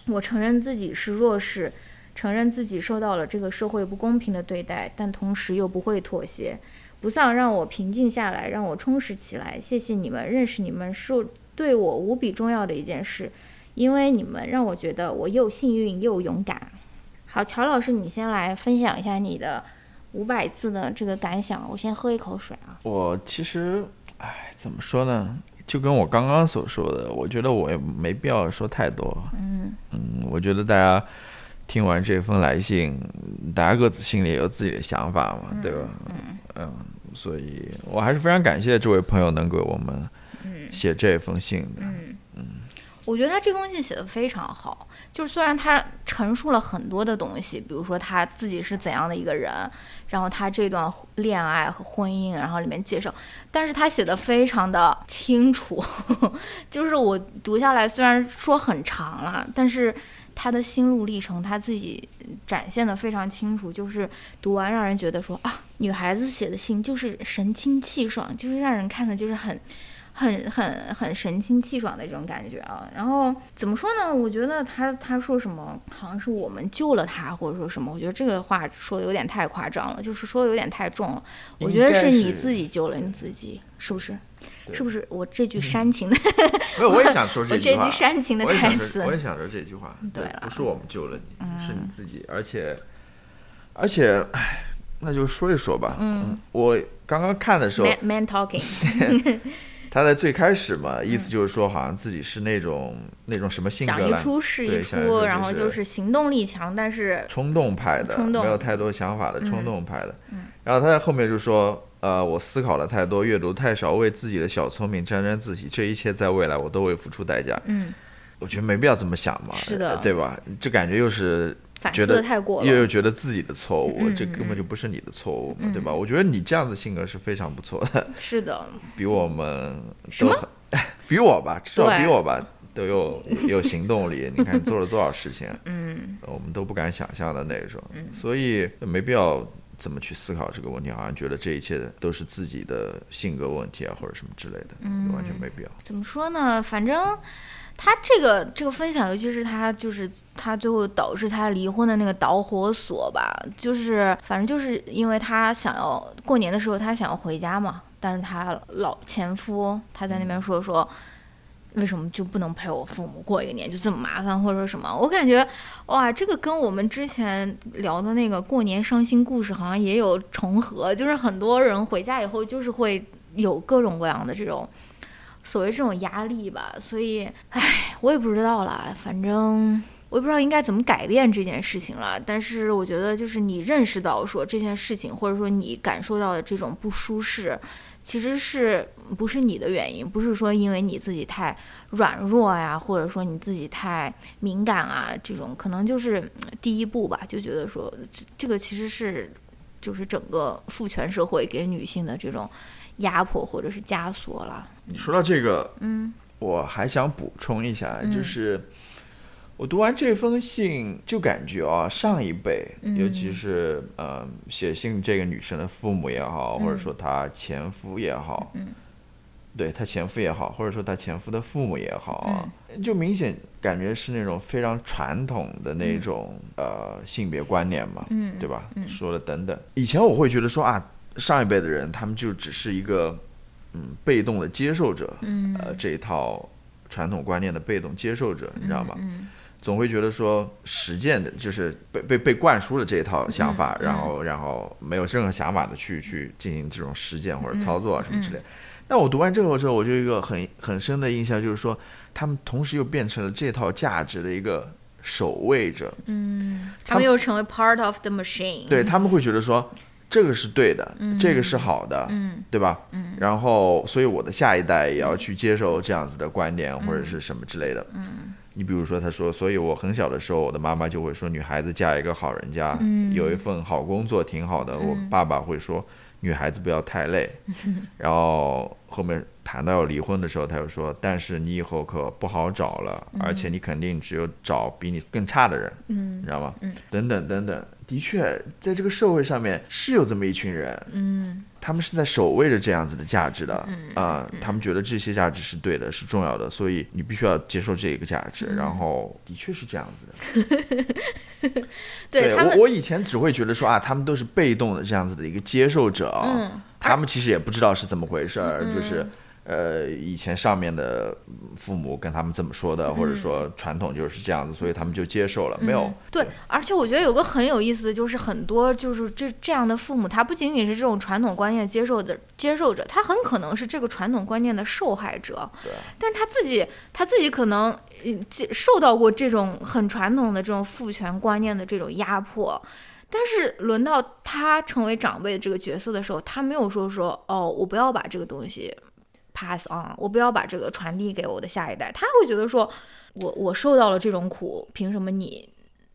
我承认自己是弱势，承认自己受到了这个社会不公平的对待，但同时又不会妥协。不丧让我平静下来，让我充实起来。谢谢你们，认识你们是对我无比重要的一件事，因为你们让我觉得我又幸运又勇敢。好，乔老师，你先来分享一下你的。五百字的这个感想，我先喝一口水啊。我其实，哎，怎么说呢？就跟我刚刚所说的，我觉得我也没必要说太多。嗯嗯，我觉得大家听完这封来信，大家各自心里也有自己的想法嘛，对吧？嗯嗯，所以我还是非常感谢这位朋友能给我们写这封信的。嗯嗯，我觉得他这封信写的非常好，就是虽然他陈述了很多的东西，比如说他自己是怎样的一个人，然后他这段恋爱和婚姻，然后里面介绍，但是他写的非常的清楚，就是我读下来虽然说很长了，但是。他的心路历程，他自己展现的非常清楚，就是读完让人觉得说啊，女孩子写的信就是神清气爽，就是让人看的就是很、很、很、很神清气爽的这种感觉啊。然后怎么说呢？我觉得他他说什么，好像是我们救了他，或者说什么，我觉得这个话说的有点太夸张了，就是说的有点太重了。我觉得是你自己救了你自己，是不是？是不是我这句煽情的？没有，我也想说这句话。这句煽情的台词，我也想说这句话。对，不是我们救了你，是你自己。而且，而且，哎那就说一说吧。嗯，我刚刚看的时候，man talking。他在最开始嘛，意思就是说，好像自己是那种那种什么性格，想一出是一出，然后就是行动力强，但是冲动派的，没有太多想法的冲动派的。嗯，然后他在后面就说。呃，我思考了太多，阅读太少，为自己的小聪明沾沾自喜，这一切在未来我都会付出代价。嗯，我觉得没必要这么想嘛，是的，对吧？这感觉又是觉得太过，又又觉得自己的错误，这根本就不是你的错误嘛，对吧？我觉得你这样子性格是非常不错的。是的，比我们什么？比我吧，至少比我吧都有有行动力。你看你做了多少事情，嗯，我们都不敢想象的那种，所以没必要。怎么去思考这个问题？好像觉得这一切都是自己的性格问题啊，或者什么之类的，完全没必要。怎么说呢？反正他这个这个分享，尤其是他就是他最后导致他离婚的那个导火索吧，就是反正就是因为他想要过年的时候他想要回家嘛，但是他老前夫他在那边说说。为什么就不能陪我父母过一个年？就这么麻烦，或者说什么？我感觉，哇，这个跟我们之前聊的那个过年伤心故事好像也有重合。就是很多人回家以后，就是会有各种各样的这种所谓这种压力吧。所以，唉，我也不知道了。反正我也不知道应该怎么改变这件事情了。但是我觉得，就是你认识到说这件事情，或者说你感受到的这种不舒适。其实是不是你的原因？不是说因为你自己太软弱呀，或者说你自己太敏感啊，这种可能就是第一步吧，就觉得说这这个其实是就是整个父权社会给女性的这种压迫或者是枷锁了。你说到这个，嗯，我还想补充一下，就是。我读完这封信，就感觉啊，上一辈，尤其是呃，写信这个女生的父母也好，或者说她前夫也好，对她前夫也好，或者说她前夫的父母也好啊，就明显感觉是那种非常传统的那种呃性别观念嘛，嗯对吧？说的等等，以前我会觉得说啊，上一辈的人他们就只是一个嗯被动的接受者，嗯呃这一套传统观念的被动接受者，你知道吗？总会觉得说实践的就是被被被灌输了这一套想法，然后然后没有任何想法的去去进行这种实践或者操作啊什么之类。那我读完这个之后，我就一个很很深的印象就是说，他们同时又变成了这套价值的一个守卫者。嗯，他们又成为 part of the machine。对他们会觉得说这个是对的，这个是好的，嗯，对吧？嗯，然后所以我的下一代也要去接受这样子的观点或者是什么之类的。嗯。你比如说，他说，所以我很小的时候，我的妈妈就会说，女孩子嫁一个好人家，有一份好工作挺好的。我爸爸会说，女孩子不要太累。然后后面谈到要离婚的时候，他又说，但是你以后可不好找了，而且你肯定只有找比你更差的人，你知道吗？等等等等，的确，在这个社会上面是有这么一群人。嗯。他们是在守卫着这样子的价值的啊，他们觉得这些价值是对的，是重要的，所以你必须要接受这个价值。然后的确是这样子的。对我，我以前只会觉得说啊，他们都是被动的这样子的一个接受者啊，他们其实也不知道是怎么回事儿，就是。呃，以前上面的父母跟他们这么说的，或者说传统就是这样子，所以他们就接受了。没有对，而且我觉得有个很有意思的就是，很多就是这这样的父母，他不仅仅是这种传统观念接受的接受者，他很可能是这个传统观念的受害者。对，但是他自己他自己可能受到过这种很传统的这种父权观念的这种压迫，但是轮到他成为长辈的这个角色的时候，他没有说说哦，我不要把这个东西。Pass on，我不要把这个传递给我的下一代。他会觉得说，我我受到了这种苦，凭什么你？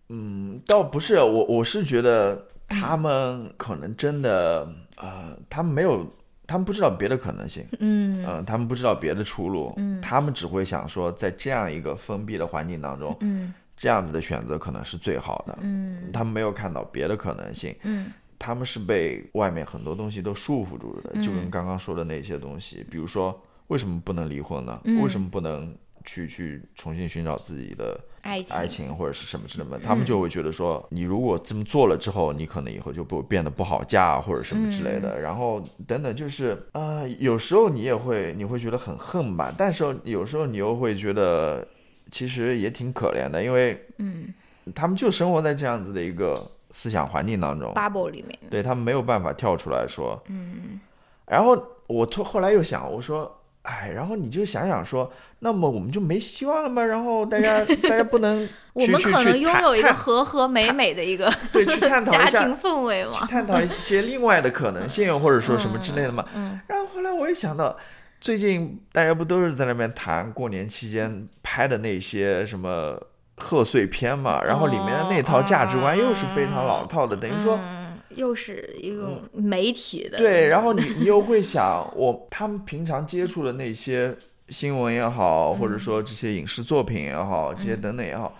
嗯，倒不是，我我是觉得他们可能真的，呃，他们没有，他们不知道别的可能性，嗯。嗯、他们不知道别的出路，嗯。他们只会想说，在这样一个封闭的环境当中，嗯。这样子的选择可能是最好的，嗯。他们没有看到别的可能性，嗯他们是被外面很多东西都束缚住的，就跟刚刚说的那些东西，比如说为什么不能离婚呢？嗯。为什么不能去去重新寻找自己的爱情，爱情或者是什么之类的？他们就会觉得说，你如果这么做了之后，你可能以后就不变得不好嫁或者什么之类的，然后等等，就是啊、呃有时候你也会你会觉得很恨吧，但是有时候你又会觉得其实也挺可怜的，因为嗯。他们就生活在这样子的一个思想环境当中，bubble 里面，对他们没有办法跳出来说，嗯然后我突后来又想，我说，哎，然后你就想想说，那么我们就没希望了吗？然后大家 大家不能我们去去可能拥有一个和和美美的一个对去探讨一下 庭，氛围嘛。探讨一些另外的可能性，或者说什么之类的嘛。嗯然后后来我也想到，最近大家不都是在那边谈过年期间拍的那些什么贺岁片嘛？然后里面的那套价值观又是非常老套的，等于说。嗯，又是一个媒体的对，然后你你又会想，我他们平常接触的那些新闻也好，或者说这些影视作品也好，这些等等也好，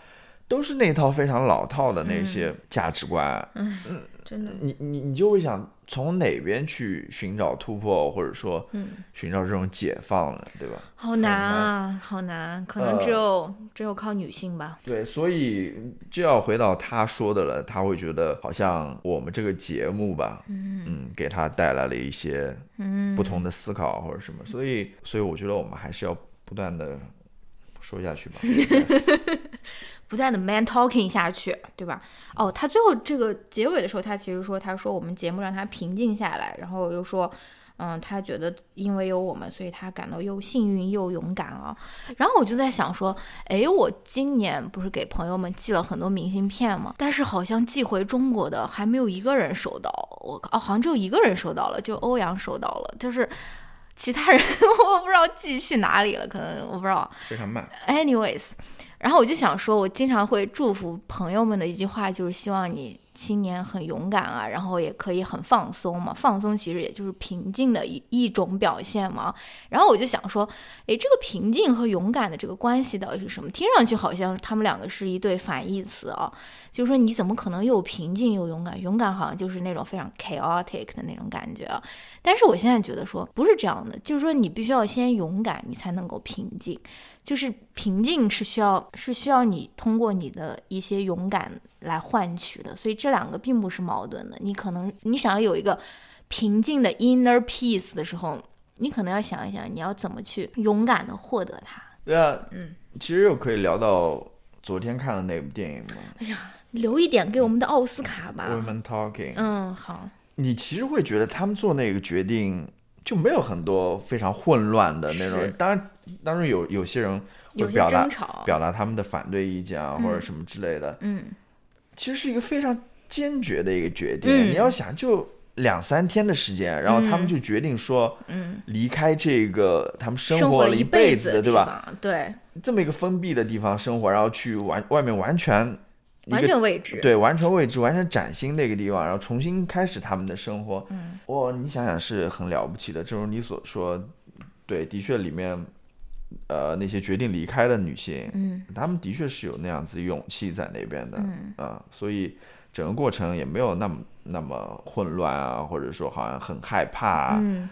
都是那套非常老套的那些价值观。嗯真的，你你你就会想从哪边去寻找突破，或者说嗯，寻找这种解放呢？对吧？好难啊，好难，可能只有只有靠女性吧。对，所以就要回到他说的了，他会觉得好像我们这个节目吧，嗯给他带来了一些嗯不同的思考或者什么，所以所以我觉得我们还是要不断的说下去吧。不断的 man talking 下去，对吧？哦，他最后这个结尾的时候，他其实说，他说我们节目让他平静下来，然后又说，嗯，他觉得因为有我们，所以他感到又幸运又勇敢啊。然后我就在想说，诶，我今年不是给朋友们寄了很多明信片吗？但是好像寄回中国的还没有一个人收到，我哦，好像只有一个人收到了，就欧阳收到了，就是。其他人 我不知道寄去哪里了，可能我不知道。非常慢，Anyways，然后我就想说，我经常会祝福朋友们的一句话，就是希望你青年很勇敢啊，然后也可以很放松嘛。放松其实也就是平静的一一种表现嘛。然后我就想说，诶，这个平静和勇敢的这个关系到底是什么？听上去好像他们两个是一对反义词啊。就是说，你怎么可能又平静又勇敢？勇敢好像就是那种非常 chaotic 的那种感觉啊。但是我现在觉得说不是这样的，就是说你必须要先勇敢，你才能够平静。就是平静是需要是需要你通过你的一些勇敢来换取的，所以这两个并不是矛盾的。你可能你想要有一个平静的 inner peace 的时候，你可能要想一想你要怎么去勇敢的获得它。对啊，嗯，其实又可以聊到昨天看的那部电影嘛，留一点给我们的奥斯卡吧。Women Talking》。嗯，好，你其实会觉得他们做那个决定就没有很多非常混乱的那种，当然，当然有有些人会表达。表达他们的反对意见啊，嗯或者什么之类的，嗯，其实是一个非常坚决的一个决定。嗯。你要想，就两三天的时间，然后他们就决定说，嗯，离开这个他们生活了一辈子的，对吧？对，这么一个封闭的地方生活，然后去完外面完全一完个全未知。对完全未知、完全崭新的一个地方，然后重新开始他们的生活。嗯，哇，你想想是很了不起的。正如你所说，对，的确里面，呃，那些决定离开的女性，嗯她们的确是有那样子的勇气在那边的，嗯啊，所以整个过程也没有那么那么混乱啊，或者说好像很害怕、啊，嗯。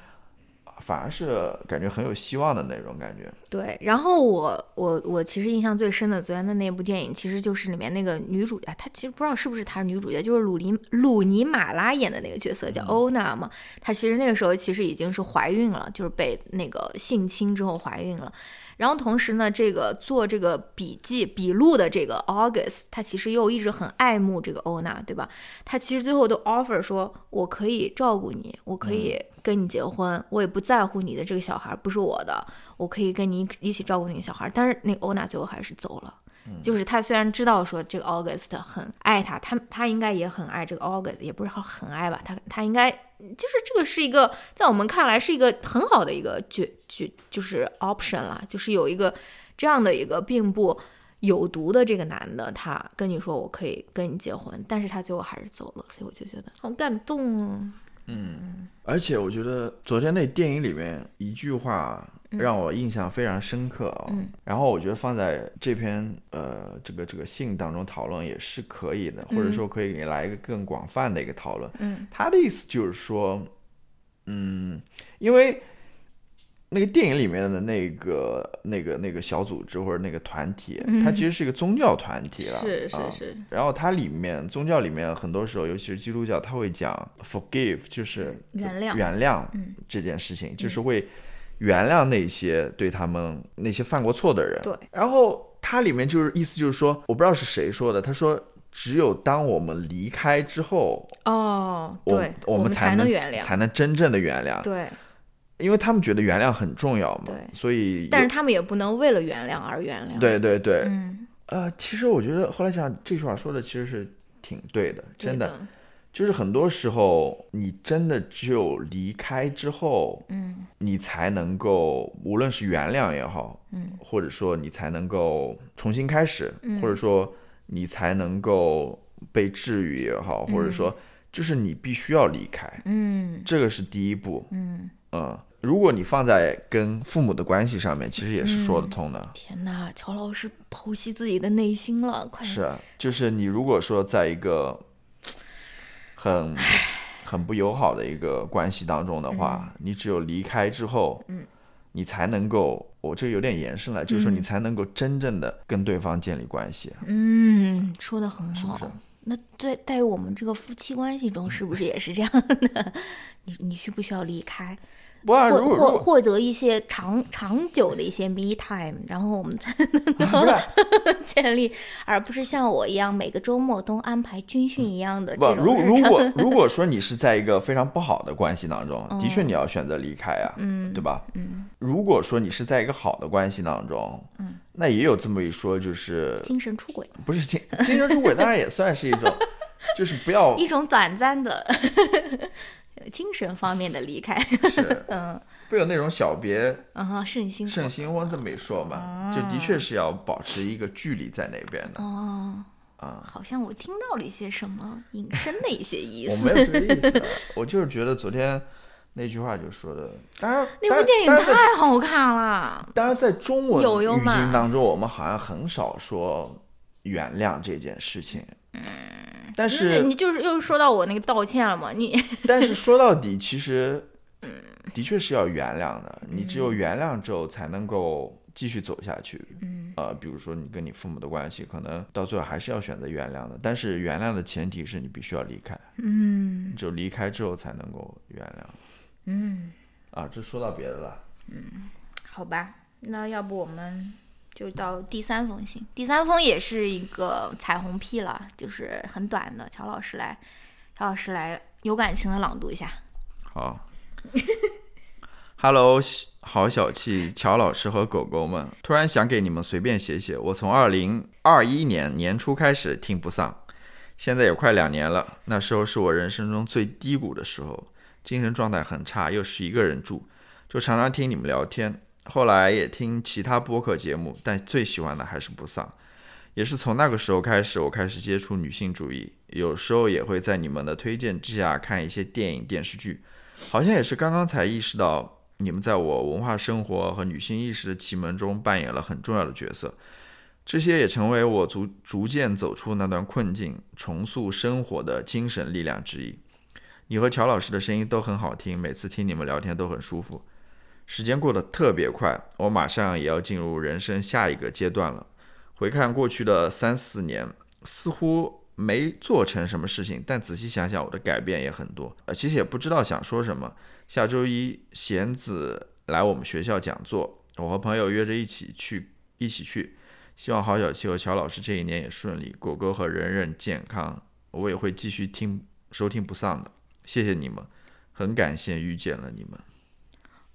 反而是感觉很有希望的那种感觉。对，然后我我我其实印象最深的昨天的那部电影，其实就是里面那个女主角，她其实不知道是不是她是女主角，就是鲁尼鲁尼马拉演的那个角色叫欧娜嘛，她其实那个时候其实已经是怀孕了，就是被那个性侵之后怀孕了。然后同时呢，这个做这个笔记笔录的这个 August，他其实又一直很爱慕这个欧娜，对吧？他其实最后都 offer 说，我可以照顾你，我可以跟你结婚，我也不在乎你的这个小孩不是我的，我可以跟你一起照顾那个小孩。但是那个欧娜最后还是走了。就是他虽然知道说这个 August 很爱他，他他应该也很爱这个 August，也不是很很爱吧，他他应该就是这个是一个在我们看来是一个很好的一个决决就是 option 啦，就是有一个这样的一个并不有毒的这个男的，他跟你说我可以跟你结婚，但是他最后还是走了，所以我就觉得好感动啊。嗯，而且我觉得昨天那电影里面一句话让我印象非常深刻啊、嗯。然后我觉得放在这篇呃这个这个信当中讨论也是可以的，或者说可以给来一个更广泛的一个讨论。嗯。他的意思就是说，嗯，因为那个电影里面的那个那个那个小组织或者那个团体，它其实是一个宗教团体了，是是啊是，然后它里面宗教里面很多时候，尤其是基督教，它会讲 forgive，就是原谅原谅嗯这件事情，就是会原谅那些对他们那些犯过错的人。对，然后它里面就是意思就是说，我不知道是谁说的，他说只有当我们离开之后，哦，我对，我们才能能原谅，才能真正的原谅，对，因为他们觉得原谅很重要嘛，所以但是他们也不能为了原谅而原谅，，对对对，嗯，呃，其实我觉得后来想这句话说的其实是挺对的，真的。的，就是很多时候，你真的只有离开之后，嗯。你才能够，无论是原谅也好，嗯，或者说你才能够重新开始，嗯。或者说你才能够被治愈也好，或者说就是你必须要离开，嗯。这个是第一步。嗯，嗯，如果你放在跟父母的关系上面，其实也是说得通的。天哪，乔老师剖析自己的内心了，快是啊，就是你如果说在一个很很不友好的一个关系当中的话，你只有离开之后，嗯，你才能够，我这有点延伸了，就是说嗯你才能够真正的跟对方建立关系。嗯，说的很好。是不是那在在于我们这个夫妻关系中，是不是也是这样的？你你需不需要离开，获获如果如果。获得一些长长久的一些 me time，然后我们才能 建立，而不是像我一样每个周末都安排军训一样的不这，种如如日程。果如果说你是在一个非常不好的关系当中，的确你要选择离开啊，嗯。对吧？嗯，如果说你是在一个好的关系当中，嗯，那也有这么一说，就是精神出轨，不是精精神出轨，当然也算是一种，就是不要一种短暂的精神方面的离开。是 嗯不有那种小别嗯哼，是你辛苦胜新婚这么一说嘛，就的确是要保持一个距离在那边的哦。啊。好像我听到了一些什么隐身的一些意思。我没有这个意思，我就是觉得昨天那句话就说的，当然那部电影太好看了。当然在中文语境当中，我们好像很少说原谅这件事情。嗯，但是你就是又说到我那个道歉了嘛？你 但是说到底，其实，的确是要原谅的。你只有原谅之后，才能够继续走下去。嗯，呃，比如说你跟你父母的关系，可能到最后还是要选择原谅的。但是原谅的前提是你必须要离开，嗯只有离开之后才能够原谅。嗯，啊，这说到别的了。嗯好吧，那要不我们就到第三封信。第三封也是一个彩虹屁了，就是很短的。乔老师来，乔老师来有感情的朗读一下。好，Hello，好小气，乔老师和狗狗们，突然想给你们随便写写。我从二零二一年年初开始听不丧，现在也快两年了。那时候是我人生中最低谷的时候，精神状态很差，又是一个人住，就常常听你们聊天。后来也听其他播客节目，但最喜欢的还是不丧。也是从那个时候开始，我开始接触女性主义，有时候也会在你们的推荐之下看一些电影电视剧。好像也是刚刚才意识到，你们在我文化生活和女性意识的启蒙中扮演了很重要的角色。这些也成为我逐逐渐走出那段困境、重塑生活的精神力量之一。你和乔老师的声音都很好听，每次听你们聊天都很舒服。时间过得特别快，我马上也要进入人生下一个阶段了。回看过去的三四年，似乎没做成什么事情，但仔细想想，我的改变也很多。呃，其实也不知道想说什么。下周一贤子来我们学校讲座，我和朋友约着一起去，一起去。希望郝小七和乔老师这一年也顺利，果果和人人健康。我也会继续听收听不丧的，谢谢你们，很感谢遇见了你们。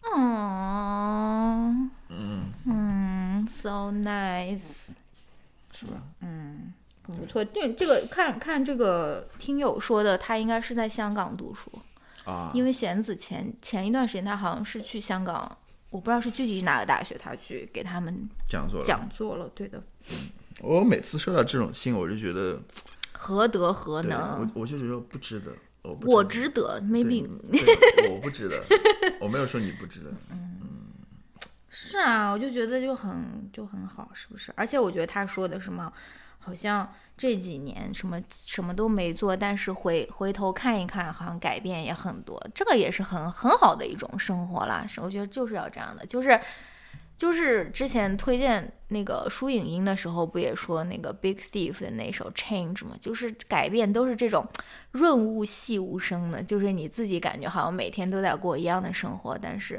哦，嗯，嗯，so nice。是吧？嗯，很不错。这这个看看这个听友说的，他应该是在香港读书啊，因为贤子前前一段时间他好像是去香港，我不知道是具体哪个大学，他去给他们讲座讲座了。对的。我每次收到这种信，我就觉得 何德何能？我我就觉得不值得。我值得，maybe 我不值得，我没有说你不值得。嗯，是啊，我就觉得就很就很好，是不是？而且我觉得他说的什么，好像这几年什么什么都没做，但是回回头看一看，好像改变也很多。这个也是很很好的一种生活啦。是，我觉得就是要这样的，就是。就是之前推荐那个书影音的时候，不也说那个 Big Thief 的那首 Change 吗？就是改变都是这种润物细无声的，就是你自己感觉好像每天都在过一样的生活，但是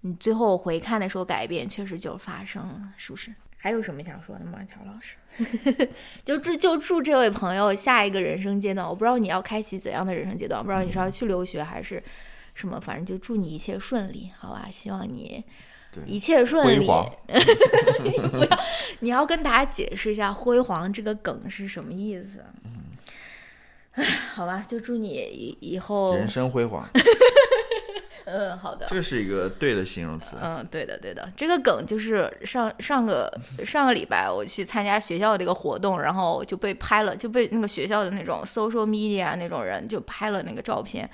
你最后回看的时候，改变确实就发生了，是不是？还有什么想说的吗，乔老师？就祝就祝这位朋友下一个人生阶段，我不知道你要开启怎样的人生阶段，不知道你是要去留学还是什么，反正就祝你一切顺利，好吧？希望你。一切顺利。不要，你要跟大家解释一下“辉煌”这个梗是什么意思。嗯，好吧，就祝你以以后人生辉煌。嗯，好的。这是一个对的形容词。嗯，对的，对的。这个梗就是上上个上个礼拜我去参加学校的一个活动，然后就被拍了，就被那个学校的那种 social media 那种人就拍了那个照片。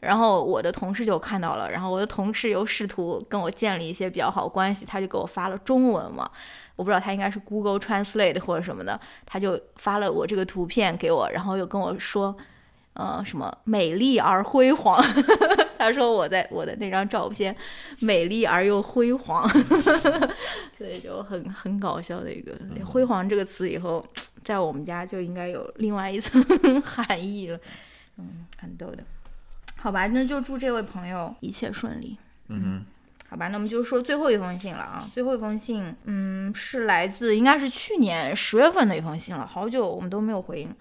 然后我的同事就看到了，然后我的同事又试图跟我建立一些比较好关系，他就给我发了中文嘛，我不知道他应该是 Google Translate 或者什么的，他就发了我这个图片给我，然后又跟我说，呃，什么美丽而辉煌，他说我在我的那张照片美丽而又辉煌，所以就很很搞笑的一个辉煌这个词，以后在我们家就应该有另外一层 含义了，嗯，很逗的。好吧，那就祝这位朋友一切顺利。嗯哼，好吧，那我们就说最后一封信了啊。最后一封信，嗯，是来自应该是去年十月份的一封信了，好久我们都没有回应。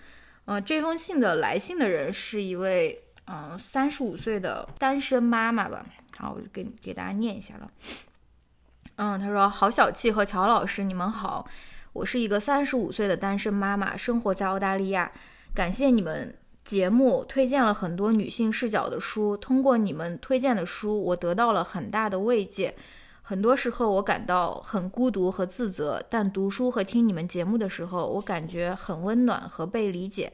呃，这封信的来信的人是一位嗯三十五岁的单身妈妈吧。好，我就给给大家念一下了。嗯，他说：“郝小气和乔老师，你们好，我是一个三十五岁的单身妈妈，生活在澳大利亚，感谢你们。”节目推荐了很多女性视角的书，通过你们推荐的书，我得到了很大的慰藉。很多时候我感到很孤独和自责，但读书和听你们节目的时候，我感觉很温暖和被理解。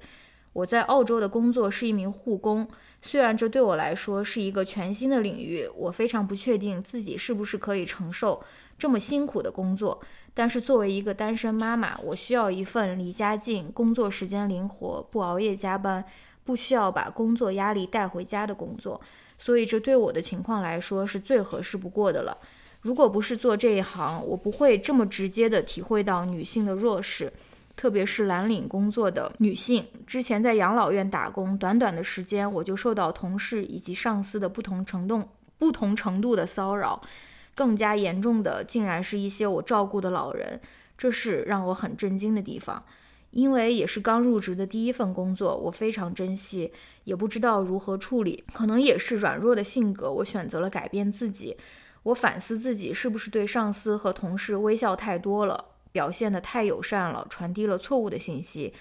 我在澳洲的工作是一名护工，虽然这对我来说是一个全新的领域，我非常不确定自己是不是可以承受这么辛苦的工作。但是作为一个单身妈妈，我需要一份离家近、工作时间灵活、不熬夜加班。不需要把工作压力带回家的工作，所以这对我的情况来说是最合适不过的了。如果不是做这一行，我不会这么直接的体会到女性的弱势，特别是蓝领工作的女性。之前在养老院打工，短短的时间我就受到同事以及上司的不同程度、不同程度的骚扰，更加严重的竟然是一些我照顾的老人，这是让我很震惊的地方。因为也是刚入职的第一份工作，我非常珍惜，也不知道如何处理。可能也是软弱的性格，我选择了改变自己。我反思自己是不是对上司和同事微笑太多了，表现得太友善了，传递了错误的信息。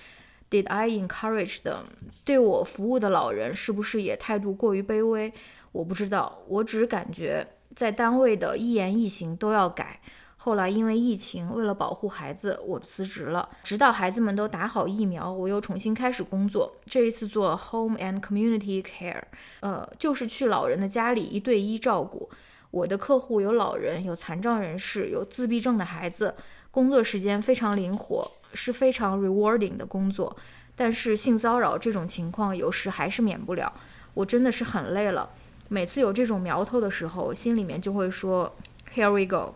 Did I encourage them？对我服务的老人是不是也态度过于卑微？我不知道，我只感觉在单位的一言一行都要改。后来因为疫情，为了保护孩子，我辞职了。直到孩子们都打好疫苗，我又重新开始工作。这一次做 home and community care，呃，就是去老人的家里一对一照顾。我的客户有老人，有残障人士，有自闭症的孩子。工作时间非常灵活，是非常 rewarding 的工作。但是性骚扰这种情况有时还是免不了。我真的是很累了。每次有这种苗头的时候，心里面就会说，Here we go。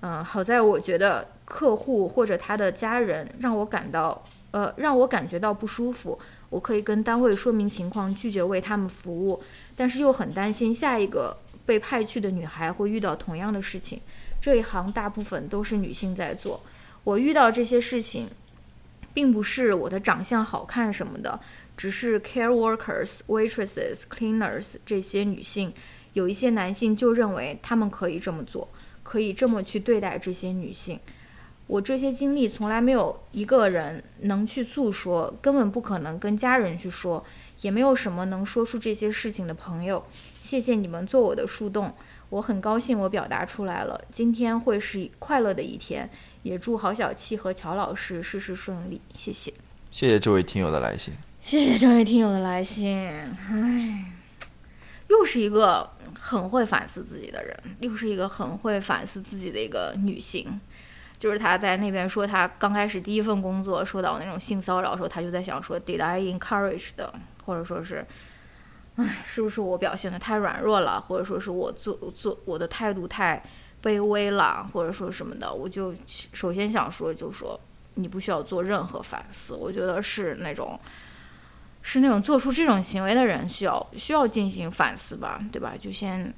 嗯，好在我觉得客户或者他的家人让我感到，呃，让我感觉到不舒服。我可以跟单位说明情况，拒绝为他们服务，但是又很担心下一个被派去的女孩会遇到同样的事情。这一行大部分都是女性在做，我遇到这些事情，并不是我的长相好看什么的，只是 care workers、waitresses、cleaners 这些女性，有一些男性就认为他们可以这么做。可以这么去对待这些女性，我这些经历从来没有一个人能去诉说，根本不可能跟家人去说，也没有什么能说出这些事情的朋友。谢谢你们做我的树洞，我很高兴我表达出来了。今天会是快乐的一天，也祝郝小七和乔老师事事顺利。谢谢，谢谢这位听友的来信。谢谢这位听友的来信。唉，又是一个很会反思自己的人，又是一个很会反思自己的一个女性。就是她在那边说，她刚开始第一份工作受到那种性骚扰的时候，她就在想说，Did I encourage 的，或者说是，唉，是不是我表现的太软弱了，或者说是我做做我的态度太卑微了，或者说什么的，我就首先想说，就说你不需要做任何反思，我觉得是那种，是那种做出这种行为的人需要需要进行反思吧，对吧？就先，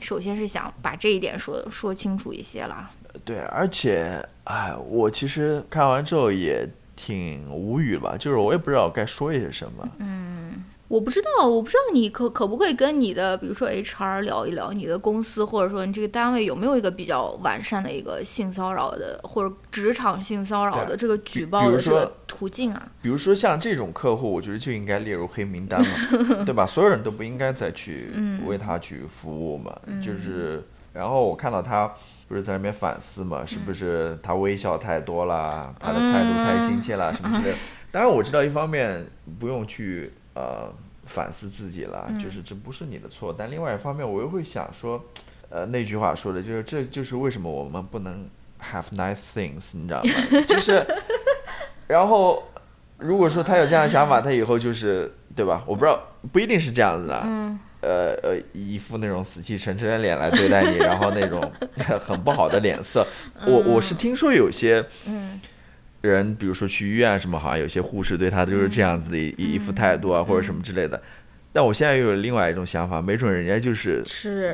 首先是想把这一点说说清楚一些了。对，而且，哎，我其实看完之后也挺无语吧，就是我也不知道该说一些什么。嗯，我不知道，我不知道你可可不可以跟你的，比如说 HR 聊一聊，你的公司或者说你这个单位有没有一个比较完善的一个性骚扰的或者职场性骚扰的这个举报的这个途径啊？比如说像这种客户，我觉得就应该列入黑名单嘛，对吧？所有人都不应该再去为他去服务嘛。就是，然后我看到他。不是在那边反思嘛？是不是他微笑太多了，他的态度太亲切了，什么之类的？当然我知道，一方面不用去呃反思自己了，就是这不是你的错。但另外一方面，我又会想说，呃，那句话说的就是，这就是为什么我们不能 have nice things，你知道吗？就是，然后如果说他有这样的想法，他以后就是对吧？我不知道，不一定是这样子的。呃呃，一副那种死气沉沉的脸来对待你，然后那种 很不好的脸色。我我是听说有些人，比如说去医院什么，好像有些护士对他就是这样子的一一副态度啊，或者什么之类的。但我现在又有另外一种想法，没准人家就是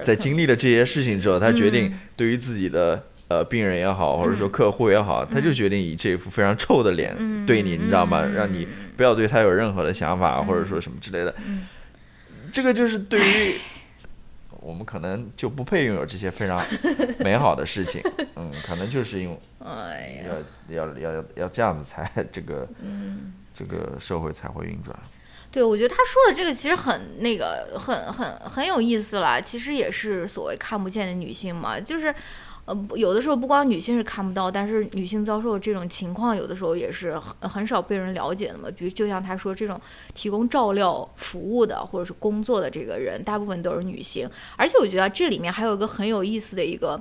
在经历了这些事情之后，他决定对于自己的呃病人也好，或者说客户也好，他就决定以这副非常臭的脸对你，你知道吗？让你不要对他有任何的想法，或者说什么之类的。这个就是对于我们可能就不配拥有这些非常美好的事情，嗯，可能就是因为要要要要要这样子才这个，嗯这个社会才会运转。对，我觉得他说的这个其实很那个，很很很有意思了。其实也是所谓看不见的女性嘛，就是。呃，有的时候不光女性是看不到，但是女性遭受这种情况，有的时候也是很很少被人了解的嘛。比如，就像他说，这种提供照料服务的或者是工作的这个人，大部分都是女性。而且，我觉得这里面还有一个很有意思的一个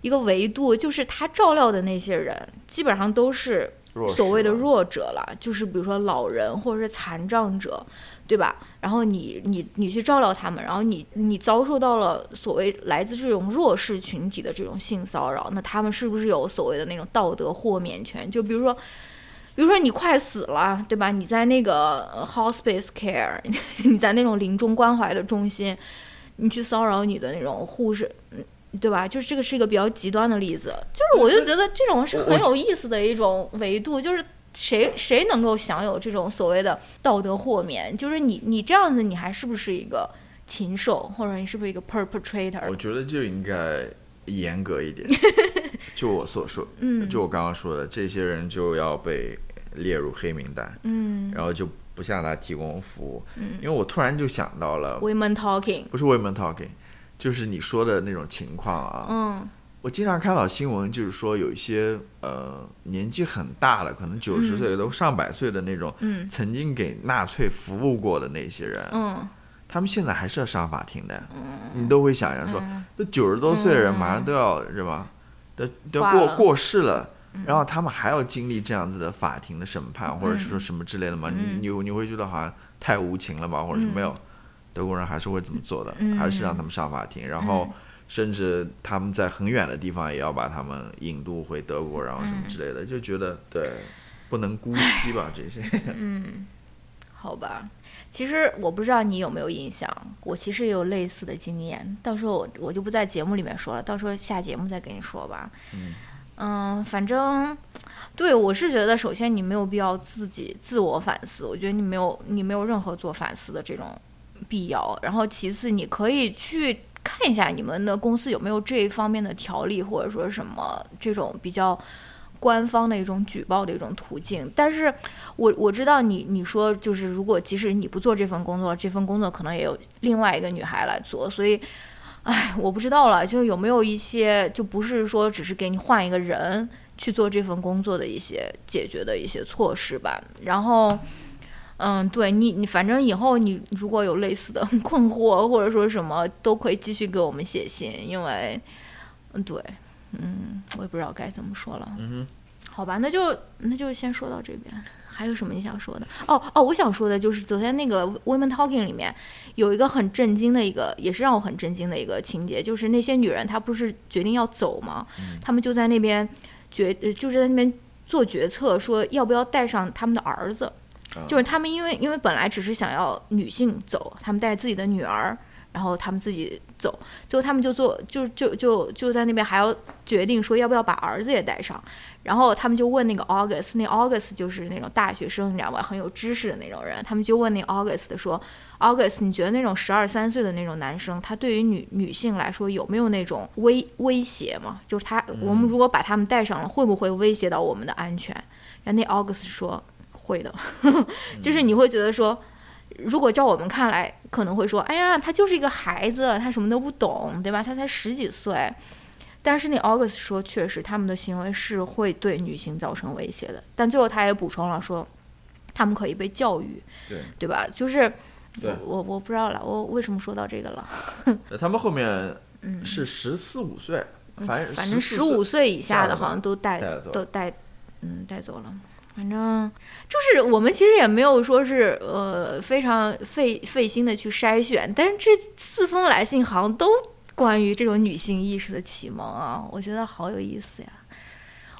一个维度，就是他照料的那些人，基本上都是所谓的弱者了，就是比如说老人或者是残障者。对吧？然后你你你去照料他们，然后你你遭受到了所谓来自这种弱势群体的这种性骚扰，那他们是不是有所谓的那种道德豁免权？就比如说，比如说你快死了，对吧？你在那个 hospice care，你在那种临终关怀的中心，你去骚扰你的那种护士，对吧？就是这个是一个比较极端的例子，就是我就觉得这种是很有意思的一种维度，就是。谁谁能够享有这种所谓的道德豁免？就是你你这样子，你还是不是一个禽兽，或者你是不是一个 perpetrator？我觉得就应该严格一点。就我所说，嗯，就我刚刚说的，这些人就要被列入黑名单，嗯，然后就不向他提供服务，嗯，因为我突然就想到了 women talking，不是 women talking，就是你说的那种情况啊，嗯。我经常看到新闻，就是说有一些呃年纪很大了，可能九十岁都上百岁的那种，曾经给纳粹服务过的那些人，他们现在还是要上法庭的。你都会想象说，都九十多岁的人，马上都要是吧？都都过过世了，然后他们还要经历这样子的法庭的审判，或者是说什么之类的吗？你你你会觉得好像太无情了吧？或者是没有？德国人还是会这么做的，还是让他们上法庭，然后。甚至他们在很远的地方也要把他们引渡回德国，然后什么之类的，就觉得对，不能姑息吧这些。嗯，好吧，其实我不知道你有没有印象，我其实也有类似的经验，到时候我我就不在节目里面说了，到时候下节目再跟你说吧。嗯嗯，反正对我是觉得，首先你没有必要自己自我反思，我觉得你没有你没有任何做反思的这种必要。然后其次，你可以去。看一下你们的公司有没有这一方面的条例，或者说什么这种比较官方的一种举报的一种途径。但是我我知道你你说就是如果即使你不做这份工作，这份工作可能也有另外一个女孩来做，所以，哎，我不知道了，就有没有一些就不是说只是给你换一个人去做这份工作的一些解决的一些措施吧。然后。嗯，对你，你反正以后你如果有类似的 困惑或者说什么，都可以继续给我们写信，因为，嗯，对，嗯，我也不知道该怎么说了。嗯好吧，那就那就先说到这边。还有什么你想说的？哦哦，我想说的就是昨天那个 Women Talking 里面有一个很震惊的一个，也是让我很震惊的一个情节，就是那些女人她不是决定要走吗？她们就在那边决，就是在那边做决策，说要不要带上他们的儿子。就是他们，因为因为本来只是想要女性走，他们带自己的女儿，然后他们自己走，最后他们就做，就就就就在那边还要决定说要不要把儿子也带上，然后他们就问那个 August，那 August 就是那种大学生，你知道吗，很有知识的那种人，他们就问那 August 说，August，你觉得那种十二三岁的那种男生，他对于女女性来说有没有那种威威胁嘛？就是他，我们如果把他们带上了，会不会威胁到我们的安全？然后那 August 说。会的，就是你会觉得说，如果照我们看来，可能会说，哎呀，他就是一个孩子，他什么都不懂，对吧？他才十几岁。但是那 August 说，确实他们的行为是会对女性造成威胁的。但最后他也补充了说，他们可以被教育，对对吧？就是我我不知道了，我为什么说到这个了？他们后面是十四五岁，反正反正十五岁以下的好像都带都带嗯带走了。反正就是我们其实也没有说是呃非常费费心的去筛选，但是这四封来信好像都关于这种女性意识的启蒙啊，我觉得好有意思呀。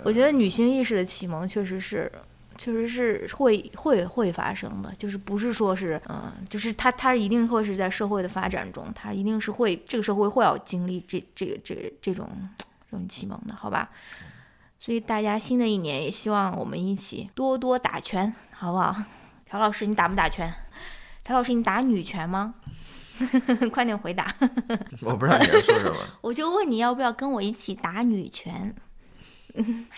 我觉得女性意识的启蒙确实是，确实是会会会发生的，就是不是说是嗯，就是它它一定会是在社会的发展中，它一定是会这个社会会要经历这这个这个这种这种启蒙的，好吧？所以大家新的一年也希望我们一起多多打拳，好不好？朴老师，你打不打拳？朴老师，你打女拳吗？快点回答！我不知道你在说什么。我就问你要不要跟我一起打女拳？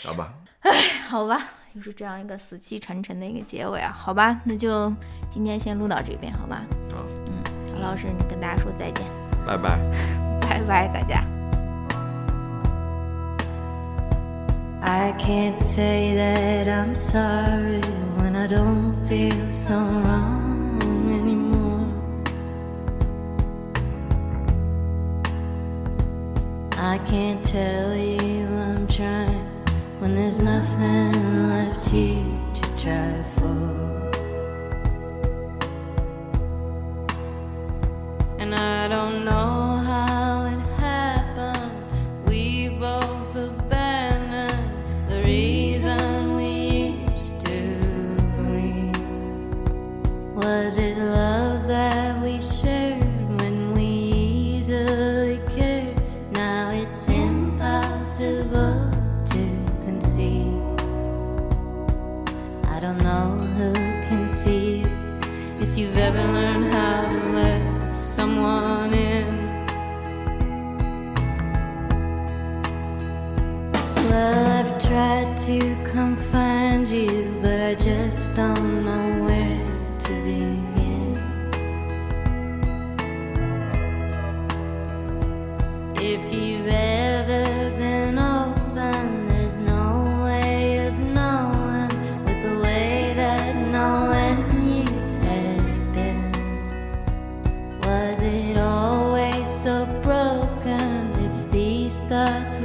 好吧。哎，好吧，又是这样一个死气沉沉的一个结尾啊。好吧，那就今天先录到这边，好吧？好。嗯，朴老师，你跟大家说再见。拜拜。拜拜，大家。I can't say that I'm sorry when I don't feel so wrong anymore. I can't tell you I'm trying when there's nothing left here to try for. And I don't know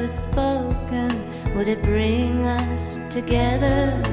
spoken, would it bring us together